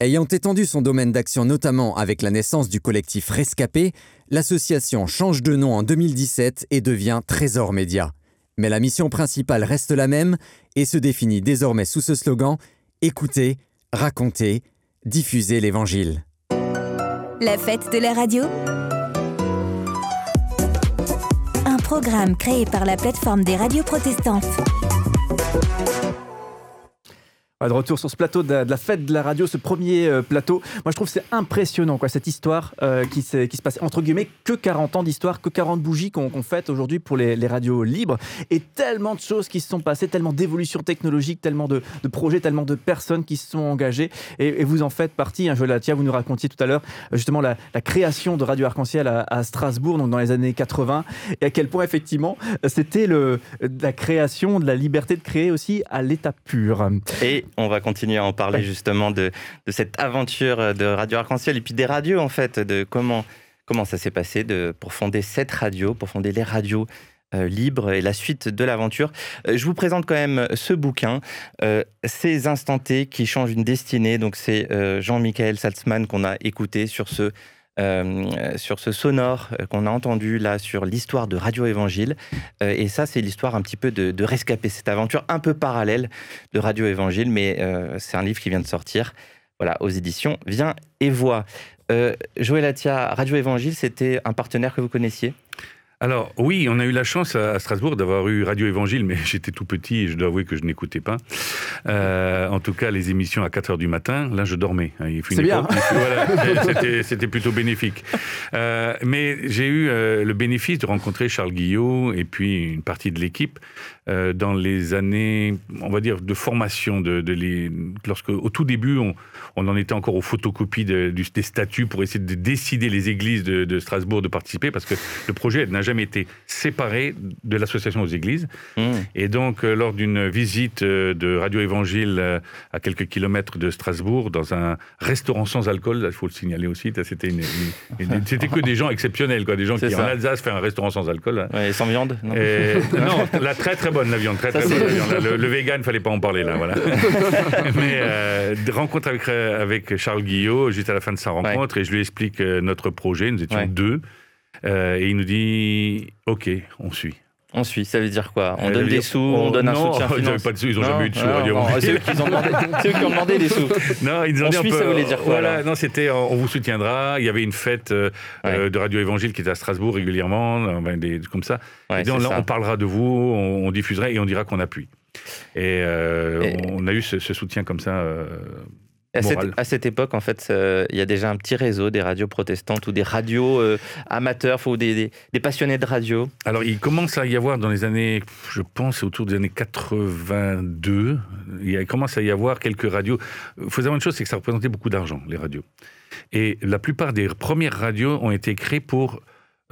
H: Ayant étendu son domaine d'action notamment avec la naissance du collectif Rescapé, l'association change de nom en 2017 et devient Trésor Média. Mais la mission principale reste la même et se définit désormais sous ce slogan Écoutez, racontez, diffusez l'Évangile.
A: La fête de la radio? Un programme créé par la plateforme des radios protestantes.
B: De retour sur ce plateau de la, fête de la radio, ce premier euh, plateau. Moi, je trouve que c'est impressionnant, quoi, cette histoire euh, qui, qui, se passe, entre guillemets, que 40 ans d'histoire, que 40 bougies qu'on fête aujourd'hui pour les, radios libres. Et tellement de choses qui se sont passées, tellement d'évolutions technologiques, tellement de, projets, tellement de personnes qui se sont engagées. Et, vous en faites partie, hein, Joël Latia, vous nous racontiez tout à l'heure justement la, création de Radio Arc-en-Ciel à, Strasbourg, donc dans les années 80, et à quel point, effectivement, c'était la création de la liberté de créer aussi à l'état pur.
C: Et on va continuer à en parler justement de, cette aventure de Radio Arc-en-Ciel et puis des radios en fait, de comment, comment ça s'est passé de, pour fonder cette radio, pour fonder les radios euh, libres et la suite de l'aventure. Euh, je vous présente quand même ce bouquin, euh, Ces instantés qui changent une destinée. Donc c'est Jean-Michel Salzman qu'on a écouté sur ce euh, sur ce sonore euh, qu'on a entendu là sur l'histoire de Radio Évangile. Euh, et ça, c'est l'histoire un petit peu de, de, rescaper cette aventure un peu parallèle de Radio Évangile, mais c'est un livre qui vient de sortir. Voilà, aux éditions Viens et Vois. Joël Atia, Radio Évangile, c'était un partenaire que vous connaissiez?
E: Alors oui, on a eu la chance à Strasbourg d'avoir eu Radio Évangile, mais j'étais tout petit et je dois avouer que je n'écoutais pas. Euh, en tout cas, les émissions à 4 heures du matin, là je dormais.
B: Hein, C'est bien.
E: c'était plutôt bénéfique. Euh, mais j'ai eu euh, le bénéfice de rencontrer Charles Guillot et puis une partie de l'équipe dans les années, on va dire, de formation. De, de lorsque, au tout début, on, en était encore aux photocopies des statuts pour essayer de décider les églises de, de Strasbourg de participer, parce que le projet n'a jamais été séparé de l'association aux églises. Mmh. Et donc, euh, lors d'une visite euh, de Radio Évangile euh, à quelques kilomètres de Strasbourg, dans un restaurant sans alcool, il faut le signaler aussi, c'était une, c'était que des gens exceptionnels, quoi, des gens qui en Alsace font un restaurant sans alcool.
C: et sans viande
E: Non, la très très bonne la viande, très, très bonne, Le, le, vegan, il fallait pas en parler là, voilà. Mais rencontre avec, avec Charles Guillot juste à la fin de sa rencontre, et je lui explique notre projet. Nous étions deux. Euh, et il nous dit OK, on suit.
C: On suit, ça veut dire quoi On donne des sous, on donne un soutien financier
E: Ils n'avaient pas de sous, ils n'ont jamais eu de sous.
C: C'est eux, qui ont demandé, eux qui ont demandé des sous.
E: Non, ils ont on dit suit, ça voulait dire quoi Voilà, non, c'était on vous soutiendra. Il y avait une fête euh, euh, de Radio Évangile qui était à Strasbourg régulièrement, des, comme ça. et donc, là, on parlera de vous, on, diffusera et on dira qu'on appuie. Et, on a eu ce, soutien comme ça
C: à cette, époque, en fait, il y a déjà un petit réseau des radios protestantes ou des radios euh, amateurs ou des, passionnés de radio.
E: Alors, il commence à y avoir dans les années, je pense, autour des années 82, il commence à y avoir quelques radios. Il faut savoir une chose, c'est que ça représentait beaucoup d'argent, les radios. Et la plupart des premières radios ont été créées pour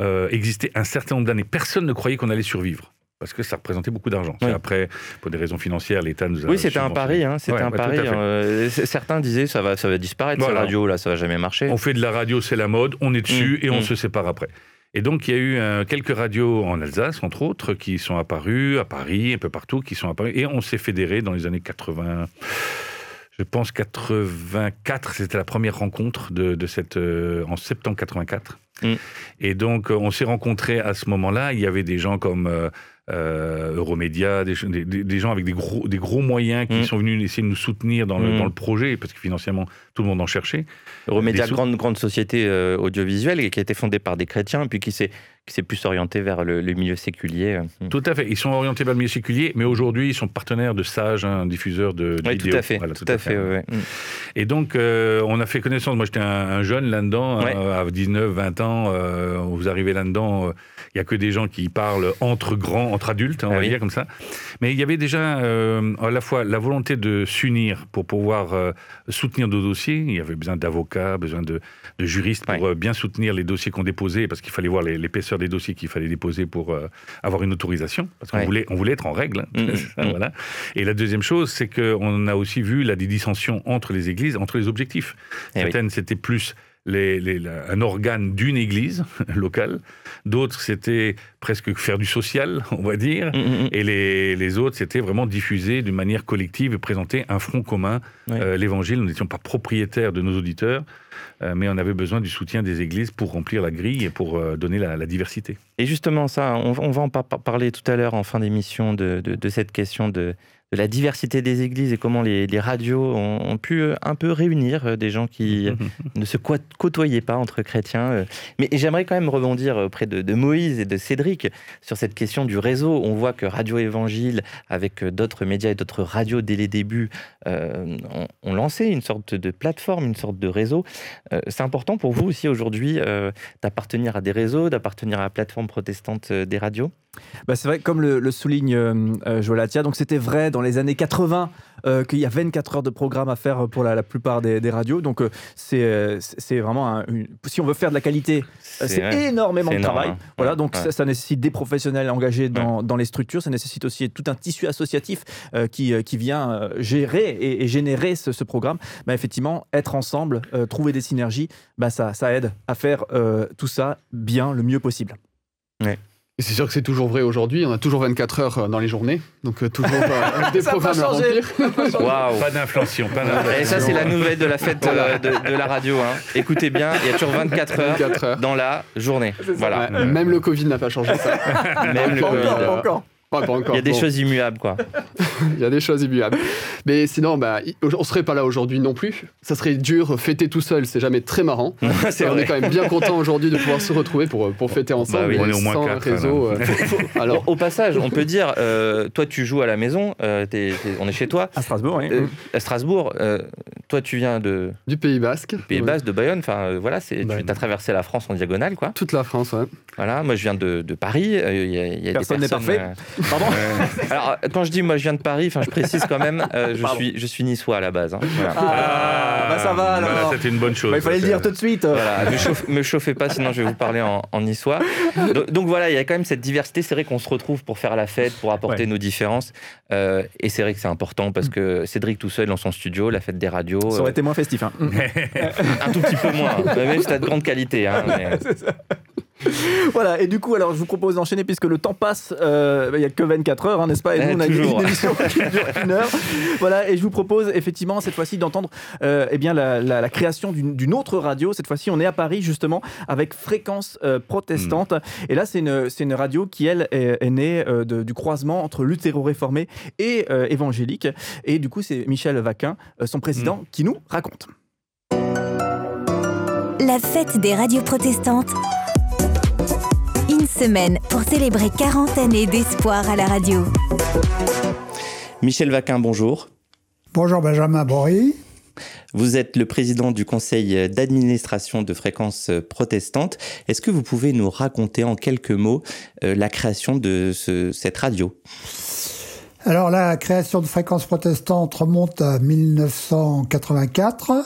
E: euh, exister un certain nombre d'années. Personne ne croyait qu'on allait survivre parce que ça représentait beaucoup d'argent. Après, pour des raisons financières, l'État nous a.
C: Oui, c'était un pari. Hein, c'était un pari. Euh, certains disaient ça va, ça va disparaître, voilà. radio, là, ça va jamais marcher.
E: On fait de la radio, c'est la mode, on est dessus mmh, et on mmh. se sépare après. Et donc, il y a eu euh, quelques radios en Alsace, entre autres, qui sont apparues, à Paris, un peu partout, qui sont apparues. Et on s'est fédéré dans les années 80 je pense 84, c'était la première rencontre de, cette euh, en septembre 84. Mmh. Et donc on s'est rencontrés à ce moment-là. Il y avait des gens comme euh, Euromédia, des, gens avec des gros, des gros moyens qui mmh. sont venus essayer de nous soutenir dans le, mmh. dans le, projet, parce que financièrement, tout le monde en cherchait.
C: Euromédia, grande, grande société euh, audiovisuelle, qui a été fondée par des chrétiens, puis qui s'est qui s'est plus orienté vers le, milieu séculier.
E: Tout à fait. Ils sont orientés vers le milieu séculier, mais aujourd'hui, ils sont partenaires de Sage, un diffuseur de,
C: de oui, Tout à fait. tout, à fait.
E: Et donc, on a fait connaissance. Moi, j'étais un, jeune là-dedans, à 19, 20 ans. vous arrivez là-dedans, il n'y a que des gens qui parlent entre grands, entre adultes, on ah va dire comme ça. Mais il y avait déjà à la fois la volonté de s'unir pour pouvoir soutenir nos dossiers. Il y avait besoin d'avocats, besoin de, juristes pour euh, bien soutenir les dossiers qu'on déposait, parce qu'il fallait voir l'épaisseur des dossiers qu'il fallait déposer pour euh, avoir une autorisation, parce qu'on voulait, on voulait être en règle. Mm, mm, voilà. Et la deuxième chose, c'est qu'on a aussi vu la dissension entre les églises, entre les objectifs. Eh Certaines, c'était plus les, un organe d'une église locale. D'autres, c'était presque faire du social, on va dire. Mm. Et les, les autres, c'était vraiment diffuser d'une manière collective et présenter un front commun, euh, l'évangile. Nous n'étions pas propriétaires de nos auditeurs, mais on avait besoin du soutien des églises pour remplir la grille et pour euh, donner la, diversité.
C: Et justement, ça, on, va en parler tout à l'heure en fin d'émission de, cette question de de la diversité des églises et comment les, radios ont, pu euh, un peu réunir euh, des gens qui ne se côtoyaient pas entre chrétiens. Euh. Mais j'aimerais quand même rebondir auprès de, Moïse et de Cédric sur cette question du réseau. On voit que Radio Évangile, avec d'autres médias et d'autres radios dès les débuts, ont, lancé une sorte de plateforme, une sorte de réseau. C'est important pour vous aussi aujourd'hui d'appartenir à des réseaux, d'appartenir à la plateforme protestante des radios?
B: Bah c'est vrai, comme le, souligne euh, Joël Atia, donc c'était vrai dans les années 80 euh, qu'il y a 24 heures de programme à faire pour la, plupart des, radios. Donc euh, c'est vraiment, si on veut faire de la qualité, c'est énormément de travail. Hein. Voilà, donc Ça, nécessite des professionnels engagés dans, dans, les structures, ça nécessite aussi tout un tissu associatif qui, qui vient gérer et, générer ce, programme. Bah, effectivement, être ensemble, trouver des synergies, bah, ça, ça aide à faire tout ça bien, le mieux possible.
D: Ouais. Et c'est sûr que c'est toujours vrai aujourd'hui. On a toujours 24 heures euh, dans les journées. Donc, euh, toujours euh, des programmes à remplir.
E: Pas d'inflation.
C: Et ça, c'est la nouvelle de la fête de, la radio. Hein. Écoutez bien, il y a toujours 24 heures, dans la journée. Voilà.
D: même le Covid n'a pas changé ça.
C: même le Covid. Encore. Il y a des choses immuables, quoi.
D: Il y a des choses immuables. Mais sinon, bah, on serait pas là aujourd'hui non plus. Ça serait dur, fêter tout seul, c'est jamais très marrant. c'est on est quand même bien content aujourd'hui de pouvoir se retrouver pour, pour fêter ensemble.
E: Bah on est au moins réseau.
C: Euh. alors, au, passage, on peut dire, euh, toi tu joues à la maison, euh, on est chez toi.
B: À Strasbourg, oui.
C: à Strasbourg, toi tu viens de...
D: Du Pays Basque.
C: Pays Basque, de Bayonne. Enfin, voilà, tu as traversé la France en diagonale, quoi.
D: Toute la France, ouais.
C: Voilà, moi je viens de, de Paris. Il y a,
B: Personne n'est parfait.
C: Pardon Alors, quand je dis moi je viens de Paris, enfin je précise quand même, euh, je, suis, je suis niçois à la base. Hein.
B: Ah, bah ça va alors.
E: C'était une bonne chose.
B: Bah, il fallait le dire tout de suite.
C: Voilà, me, chauffez pas, sinon je vais vous parler en, niçois. Donc, voilà, il y a quand même cette diversité. C'est vrai qu'on se retrouve pour faire la fête, pour apporter nos différences. Euh, et c'est vrai que c'est important parce que Cédric tout seul dans son studio, la fête des radios.
B: Ça aurait été moins festif. Hein.
C: un tout petit peu moins. Même c'est de grande qualité. Hein,
B: voilà, et du coup, alors je vous propose d'enchaîner puisque le temps passe, euh, il n'y a que 24 heures, hein, n'est-ce pas? Et nous, on a une, émission qui dure une heure. Voilà, et je vous propose effectivement cette fois-ci d'entendre euh, eh bien, la, création d'une autre radio. Cette fois-ci, on est à Paris justement avec Fréquence euh, Protestante. Hmm. Et là, c'est une, une, radio qui, elle, est, née du croisement entre luthéro-réformé et évangélique. Et du coup, c'est Michel Vaquin, son président, hmm. qui nous raconte.
A: La fête des radios protestantes semaine pour célébrer 40 années d'espoir à la radio.
C: Michel Vaquin, bonjour.
M: Bonjour Benjamin Bory.
C: Vous êtes le président du conseil d'administration de Fréquence Protestante. Est-ce que vous pouvez nous raconter en quelques mots euh, la création de cette radio?
M: Alors la création de Fréquence Protestante remonte à 1984.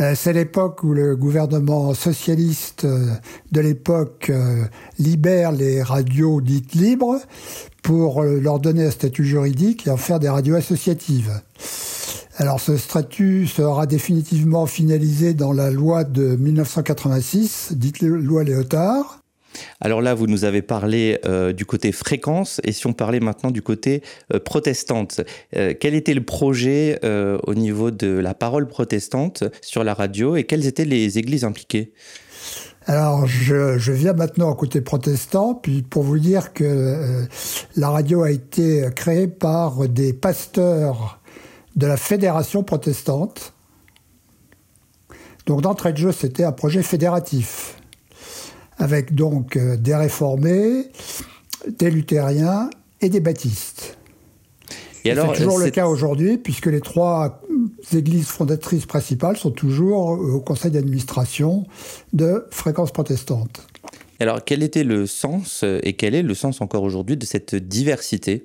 M: Euh, c'est l'époque où le gouvernement socialiste euh, de l'époque euh, libère les radios dites libres pour leur donner un statut juridique et en faire des radios associatives. Alors ce statut sera définitivement finalisé dans la loi de 1986, dite loi Léotard.
C: Alors là, vous nous avez parlé euh, du côté fréquence, et si on parlait maintenant du côté euh, protestante, euh, quel était le projet au niveau de la parole protestante sur la radio, et quelles étaient les églises impliquées?
M: Alors, je, viens maintenant au côté protestant, puis pour vous dire que la radio a été créée par des pasteurs de la fédération protestante. Donc, d'entrée de jeu, c'était un projet fédératif. Avec donc des réformés, des luthériens et des baptistes. C'est toujours le cas aujourd'hui, puisque les trois églises fondatrices principales sont toujours au conseil d'administration de fréquence protestante.
C: Alors, quel était le sens, et quel est le sens encore aujourd'hui de cette diversité?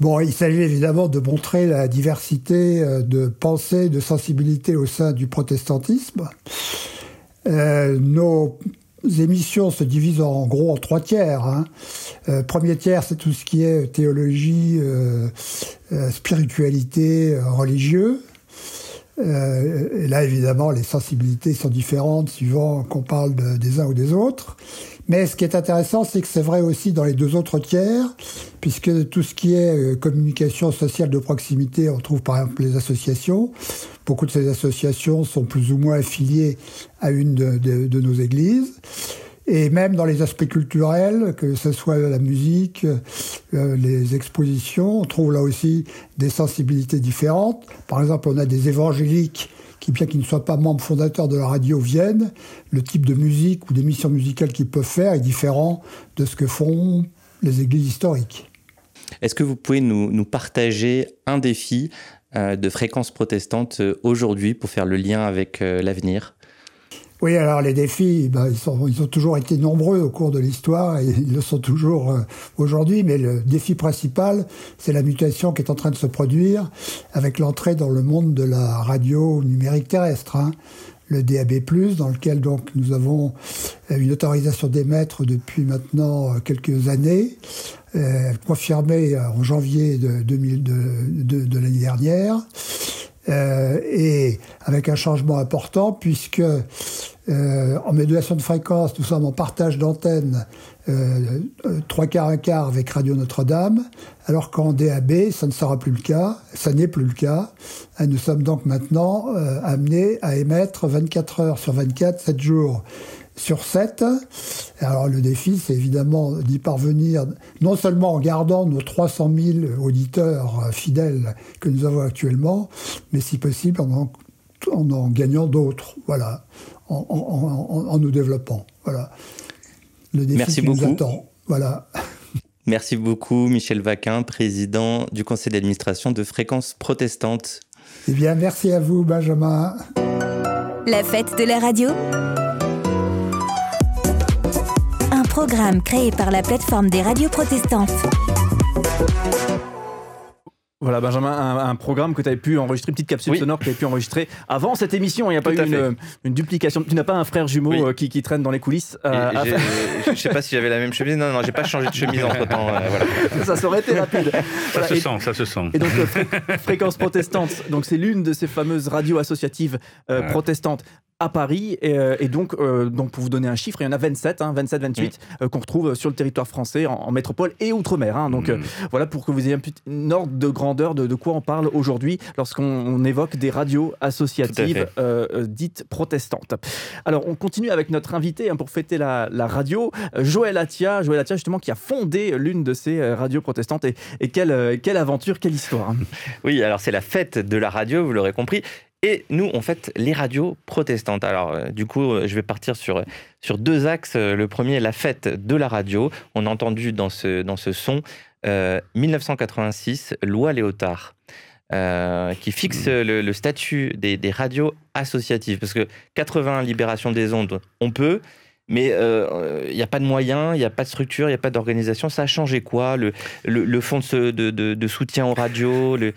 M: Bon, il s'agit évidemment de montrer la diversité euh, de pensée, de sensibilité au sein du protestantisme. Euh, nos émissions se divisent en gros en trois tiers. Hein. Euh, premier tiers, c'est tout ce qui est théologie, euh, spiritualité, euh, et là, évidemment, les sensibilités sont différentes suivant qu'on parle de, des uns ou des autres. Mais ce qui est intéressant, c'est que c'est vrai aussi dans les deux autres tiers, puisque tout ce qui est communication sociale de proximité, on trouve par exemple les associations. Beaucoup de ces associations sont plus ou moins affiliées à une de, nos églises. Et même dans les aspects culturels, que ce soit la musique, euh, les expositions, on trouve là aussi des sensibilités différentes. Par exemple, on a des évangéliques qui, bien qu'ils ne soient pas membres fondateurs de la radio, viennent. Le type de musique ou d'émission musicale qu'ils peuvent faire est différent de ce que font les églises historiques.
C: Est-ce que vous pouvez nous, partager un défi euh, de fréquences protestantes euh, aujourd'hui pour faire le lien avec l'avenir?
M: Oui, alors les défis, ben, ils, ils, ont toujours été nombreux au cours de l'histoire et ils le sont toujours aujourd'hui, mais le défi principal, c'est la mutation qui est en train de se produire avec l'entrée dans le monde de la radio numérique terrestre. Hein le DAB+, dans lequel donc nous avons une autorisation d'émettre depuis maintenant quelques années, euh, confirmée en janvier de, de, de, l'année dernière, euh, et avec un changement important puisque euh, en modulation de fréquence, nous sommes en partage d'antenne euh, trois quarts un quart avec Radio Notre-Dame, alors qu'en DAB, ça ne sera plus le cas, ça n'est plus le cas. Et nous sommes donc maintenant euh, amenés à émettre 24 heures sur 24, 7 jours sur 7. Alors le défi, c'est évidemment d'y parvenir, non seulement en gardant nos 300 000 auditeurs fidèles que nous avons actuellement, mais si possible en en, en gagnant d'autres. Voilà en, nous développant. Voilà.
C: Le défi Merci beaucoup.
M: Nous attend. Voilà.
C: Merci beaucoup, Michel Vaquin, président du conseil d'administration de Fréquence Protestante.
M: Eh bien, merci à vous, Benjamin.
A: La fête de la radio. Un programme créé par la plateforme des radios protestantes.
B: Voilà, Benjamin, un, programme que tu avais pu enregistrer, une petite capsule sonore que tu avais pu enregistrer avant cette émission. Il n'y a pas eu une, duplication. Tu n'as pas un frère jumeau euh, qui, qui, traîne dans les coulisses
C: euh, Je ne sais pas si j'avais la même chemise. Non, non, j'ai pas changé de chemise entre temps.
B: Euh, ça, aurait été rapide.
E: Ça se sent, ça se sent.
B: Et donc, Fréquence Protestante, donc c'est l'une de ces fameuses radios associatives protestantes à Paris. Et, euh, donc, euh, donc, pour vous donner un chiffre, il y en a 27, 27, 28 qu'on retrouve sur le territoire français, en, métropole et outre-mer. Hein. donc, mm. euh, voilà pour que vous ayez un, une ordre de grandeur de, de quoi on parle aujourd'hui lorsqu'on évoque des radios associatives dites protestantes. Alors, on continue avec notre invité hein, pour fêter la, radio, Joël Atia. Joël Atia, justement, qui a fondé l'une de ces radios protestantes. Et, et quelle, quelle aventure, quelle histoire. Hein.
C: Oui, alors c'est la fête de la radio, vous l'aurez compris. Et nous, on fait les radios protestantes. Alors, euh, du coup, euh, je vais partir sur, sur deux axes. Le premier, la fête de la radio. On a entendu dans ce, dans ce son 1986, euh, loi Léotard. qui fixe mmh. le, statut des, des, radios associatives. Parce que 80 libérations des ondes, on peut, mais il euh, n'y a pas de moyens, il n'y a pas de structure, il n'y a pas d'organisation. Ça a changé quoi le, le, fonds de, de, de, soutien aux radios le...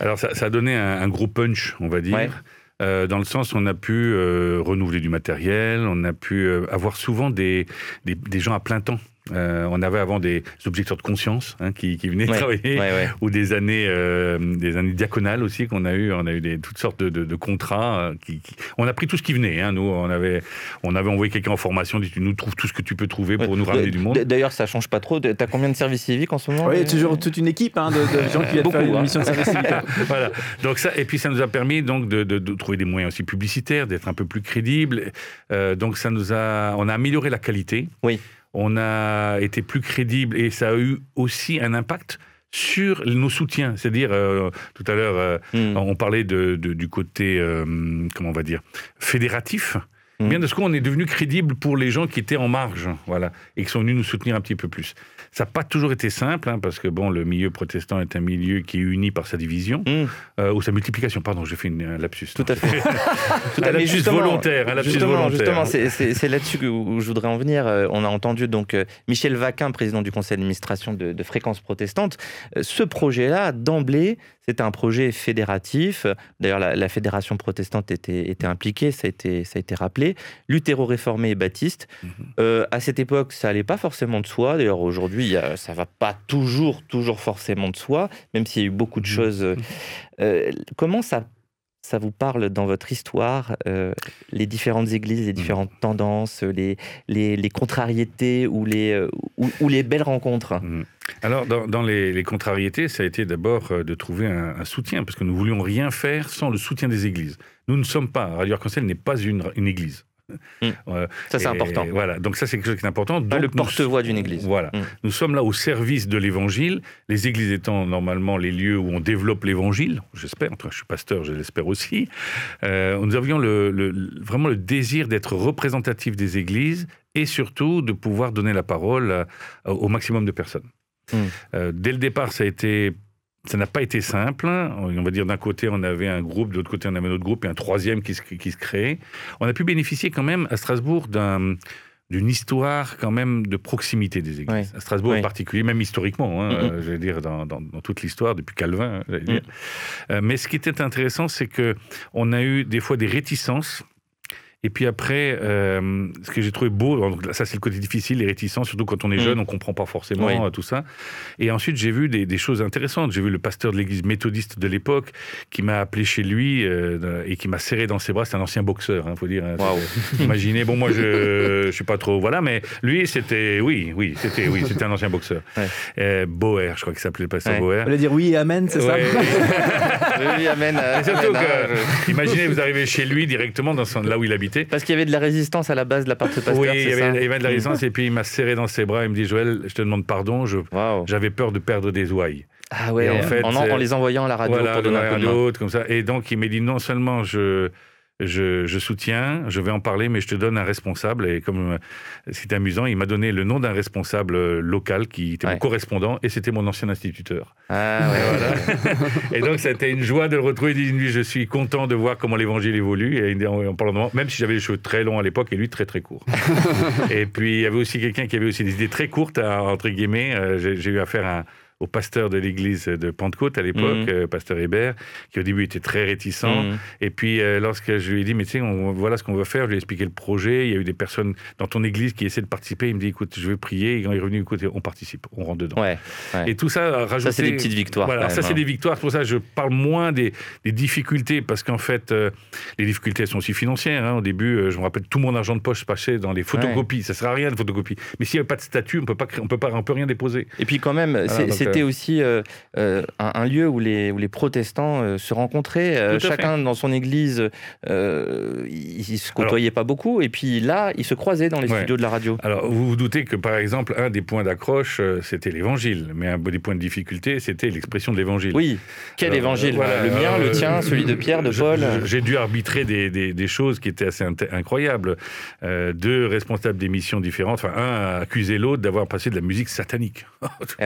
E: Alors ça, ça, a donné un, gros punch, on va dire. Euh, dans le sens où on a pu euh, renouveler du matériel, on a pu avoir souvent des, des, des, gens à plein temps euh, on avait avant des objecteurs de conscience hein, qui, venaient travailler, ou des années, euh, des années diaconales aussi qu'on a eu. On a eu des, toutes sortes de, contrats. Euh, qui, On a pris tout ce qui venait. Hein, nous, on avait, on avait envoyé quelqu'un en formation. Dit, tu nous trouves tout ce que tu peux trouver pour nous ramener du monde.
C: D'ailleurs, ça change pas trop. T'as combien de services civiques en ce moment
B: Oui, toujours toute une équipe hein, de, gens qui viennent faire une mission de service civique.
E: voilà. Donc ça, et puis ça nous a permis donc de, trouver des moyens aussi publicitaires, d'être un peu plus crédibles. donc ça nous a, on a amélioré la qualité.
C: Oui
E: on a été plus crédible et ça a eu aussi un impact sur nos soutiens. C'est-à-dire, euh, tout à l'heure, euh, hmm. on parlait du côté, euh, comment on va dire, fédératif. Mm. Bien de ce qu'on est devenu crédible pour les gens qui étaient en marge, voilà, et qui sont venus nous soutenir un petit peu plus. Ça n'a pas toujours été simple, hein, parce que bon, le milieu protestant est un milieu qui est uni par sa division, mm. euh, ou sa multiplication. Pardon, j'ai fait une, un lapsus.
C: Tout à fait.
E: Tout à lapsus volontaire. Un lapsus
C: justement,
E: volontaire.
C: justement c'est là-dessus où je voudrais en venir. Euh, on a entendu donc euh, Michel Vaquin, président du conseil d'administration de, de Fréquence Protestante. Ce projet-là, d'emblée, c'était un projet fédératif. D'ailleurs, la, fédération protestante était, était, impliquée, ça a été, ça a été rappelé. Luthéro-réformé et baptiste. Mhm. à cette époque, ça n'allait pas forcément de soi. D'ailleurs, aujourd'hui, ça va pas toujours, toujours forcément de soi, même s'il y a eu beaucoup de mmh. choses. Euh, euh, comment ça, ça vous parle dans votre histoire, euh, les différentes églises, les mmh. différentes tendances, les, les, contrariétés ou les, ou, les belles rencontres? Mmh.
E: Alors, dans, les, contrariétés, ça a été d'abord de trouver un, soutien, parce que nous voulions rien faire sans le soutien des églises. Nous ne sommes pas, Radio Arc-en-Ciel n'est pas une, une église.
C: Mm. Ça, c'est important.
E: Voilà, donc ça, c'est quelque chose qui est important.
C: Pas le porte-voix d'une église.
E: Voilà. Mm. Nous sommes là au service de l'évangile, les églises étant normalement les lieux où on développe l'évangile, j'espère, en tout cas, je suis pasteur, je l'espère aussi. Euh, nous avions le, vraiment le désir d'être représentatif des églises et surtout de pouvoir donner la parole au maximum de personnes. Mm. Euh, dès le départ, ça a été ça n'a pas été simple. On va dire d'un côté, on avait un groupe, de l'autre côté, on avait un autre groupe et un troisième qui se, qui se créait. On a pu bénéficier quand même à Strasbourg d'un d'une histoire quand même de proximité des églises. À Strasbourg en particulier, même historiquement, hein, je vais dire dans, dans, toute l'histoire depuis Calvin. Hein, dire. Mm. Euh, mais ce qui était intéressant, c'est que on a eu des fois des réticences et puis après, euh, ce que j'ai trouvé beau, ça c'est le côté difficile, les réticences, surtout quand on est mm. jeune, on comprend pas forcément euh, tout ça. Et ensuite, j'ai vu des, choses intéressantes. J'ai vu le pasteur de l'église méthodiste de l'époque qui m'a appelé chez lui euh, et qui m'a serré dans ses bras. C'est un ancien boxeur, il hein, faut dire. Hein. Imaginez, bon, moi je, je suis pas trop, voilà, mais lui c'était, oui, oui, c'était, oui, c'était un ancien boxeur. Ouais. Boer, je crois qu'il s'appelait le pasteur ouais. Boer.
B: Vous dire oui, amen, c'est ça?
C: Oui, amen.
E: surtout que, imaginez, vous arrivez chez lui directement dans son, là où il habite
C: parce qu'il y avait de la résistance à la base de la part de pasteur.
E: Oui, il y, avait, il y, avait, de la résistance et puis il m'a serré dans ses bras. Il me dit Joël, je te demande pardon, j'avais peur de perdre des ouailles.
C: Ah ouais, en, fait, en, les envoyant à la radio
E: voilà,
C: pour donner un
E: coup comme ça. Et donc il m'a dit non seulement je je, soutiens, je vais en parler, mais je te donne un responsable. Et comme euh, c'était amusant, il m'a donné le nom d'un responsable euh, local qui était mon correspondant, et c'était mon ancien instituteur.
C: Ah,
E: ouais, et donc, c'était une joie de le retrouver. Il dit, je suis content de voir comment l'évangile évolue, et en parlant même si j'avais les cheveux très longs à l'époque, et lui très très courts. et puis, il y avait aussi quelqu'un qui avait aussi des idées très courtes, entre guillemets. Euh, j'ai eu affaire à au pasteur de l'église de Pentecôte à l'époque, mhm. euh, pasteur Hébert, qui au début était très réticent. Mhm. Et puis, euh, lorsque je lui ai dit, mais tu sais, voilà ce qu'on va faire, je lui ai expliqué le projet. Il y a eu des personnes dans ton église qui essaient de participer. Il me dit, écoute, je vais prier. Et quand il est revenu, écoute, on participe, on rentre dedans.
C: Ouais,
E: Et tout ça.
C: Ça, c'est des petites victoires.
E: Voilà, ça, c'est hein. des victoires. C'est pour ça que je parle moins des, difficultés, parce qu'en fait, euh, les difficultés, elles sont aussi financières. Hein. Au début, je me rappelle, tout mon argent de poche passait dans les photocopies. Ça ne sert à rien de photocopie. Mais s'il n'y a pas de statut, on peut pas, on peut pas, on peut rien déposer.
C: Et puis quand même, c'était aussi euh, un, lieu où les, où les protestants euh, se rencontraient, euh, chacun dans son église, ils ne se côtoyaient pas beaucoup, et puis là, ils se croisaient dans les studios de la radio.
E: Alors, vous vous doutez que, par exemple, un des points d'accroche, c'était l'évangile, mais un des points de difficulté, c'était l'expression de l'évangile.
C: Oui, quel évangile? Le mien, le tien, celui de Pierre, de Paul?
E: J'ai dû arbitrer des, des, choses qui étaient assez incroyables. deux responsables d'émissions différentes, enfin, un a accusé l'autre d'avoir passé de la musique satanique.
C: Eh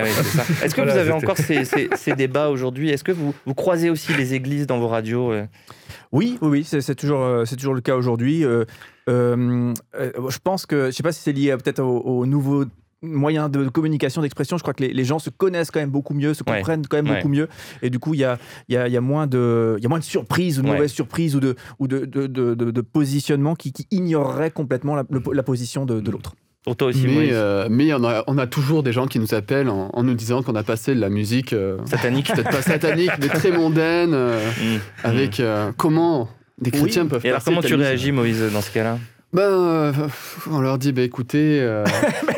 C: Est-ce que vous avez encore ces, ces, débats aujourd'hui? Est-ce que vous, vous croisez aussi les églises dans vos radios euh?
B: Oui, oui, oui c'est toujours, euh, c'est toujours le cas aujourd'hui. Euh, je pense que, je ne sais pas si c'est lié peut-être aux nouveaux moyens de communication, d'expression, je crois que les, gens se connaissent quand même beaucoup mieux, se comprennent quand même beaucoup mieux. Et du coup, il y a, y, a, y a, moins de, y a moins de surprises ou de mauvaises surprises ou de, ou de, de, de, positionnement qui, qui ignoreraient complètement la, la position de, l'autre
D: mais, euh, mais on, a, on, a, toujours des gens qui nous appellent en, nous disant qu'on a passé de la musique euh,
C: satanique,
D: peut-être pas satanique, mais très mondaine, euh, mm. avec comment des chrétiens peuvent.
C: Et alors comment tu réagis, Moïse, dans ce cas-là?
D: Ben, on leur dit, bah, écoutez,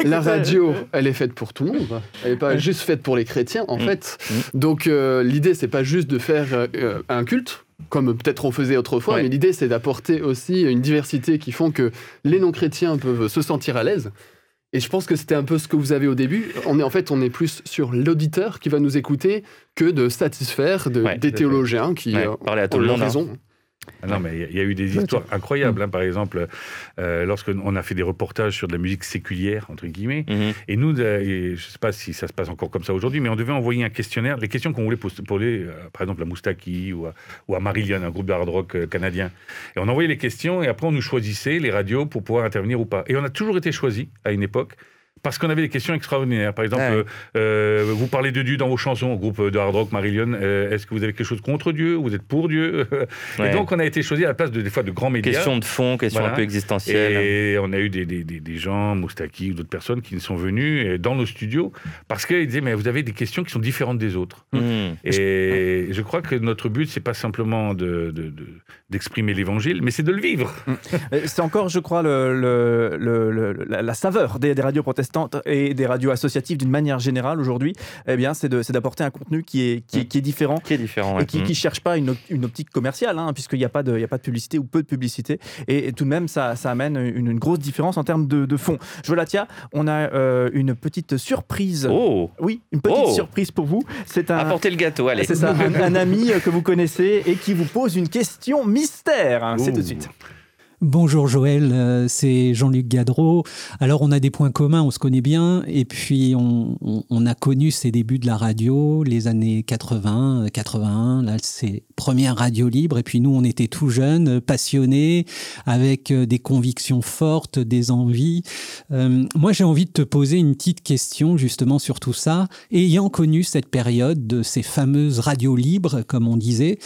D: la radio, elle est faite pour tout le monde. Elle n'est pas mm. juste faite pour les chrétiens, en mm. fait. Donc, l'idée, c'est pas juste de faire un culte, comme peut-être on faisait autrefois, mais l'idée c'est d'apporter aussi une diversité qui font que les non-chrétiens peuvent se sentir à l'aise. Et je pense que c'était un peu ce que vous avez au début. On est en fait, on est plus sur l'auditeur qui va nous écouter que de satisfaire des théologiens qui
C: euh, Parler à tout le monde, hein.
E: Ah non, mais il y, a eu des histoires incroyables. Hein. par exemple, euh, lorsqu'on a fait des reportages sur de la musique séculière, entre guillemets, mhm. et nous, euh, je ne sais pas si ça se passe encore comme ça aujourd'hui, mais on devait envoyer un questionnaire, les questions qu'on voulait poser, euh, par exemple, à Moustaki ou à, ou à Marillion, un groupe de hard rock euh, canadien. Et on envoyait les questions, et après, on nous choisissait, les radios, pour pouvoir intervenir ou pas. Et on a toujours été choisi à une époque parce qu'on avait des questions extraordinaires. Par exemple, ah euh, vous parlez de Dieu dans vos chansons, au groupe de hard rock Marillion. Euh, est-ce que vous avez quelque chose contre Dieu Vous êtes pour Dieu? Et donc, on a été choisi à la place de, des fois de grands médias.
C: Questions de fond, questions un peu existentielles.
E: Et on a eu des, des, des, gens, Moustaki ou d'autres personnes, qui sont venus euh, dans nos studios parce qu'ils disaient Mais vous avez des questions qui sont différentes des autres. Hmm. Et je crois que notre but, c'est pas simplement d'exprimer de, l'évangile, mais c'est de le vivre. Hmm.
B: C'est encore, je crois, le, le, la, saveur des, des radios et des radios associatives d'une manière générale aujourd'hui, eh bien, c'est d'apporter un contenu qui est, qui, est, différent.
C: Qui est différent.
B: Et qui ne mm. cherche pas une, une optique commerciale, hein, puisqu'il n'y a, pas de, a pas de publicité ou peu de publicité. Et, tout de même, ça, ça amène une, grosse différence en termes de, de fond. Tiens, on a euh, une petite surprise.
C: Oh
B: Oui, une petite oh. surprise pour vous.
C: C'est un. Apportez le gâteau, allez.
B: C'est ça, un, ami que vous connaissez et qui vous pose une question mystère. C'est tout de suite.
G: Bonjour Joël, euh, c'est Jean-Luc Gadreau. Alors on a des points communs, on se connaît bien, et puis on, a connu ces débuts de la radio, les années 80, 81, là c'est première radio libre, et puis nous on était tout jeunes, passionnés, avec euh, des convictions fortes, des envies. Euh, moi j'ai envie de te poser une petite question justement sur tout ça, ayant connu cette période de ces fameuses radios libres, comme on disait.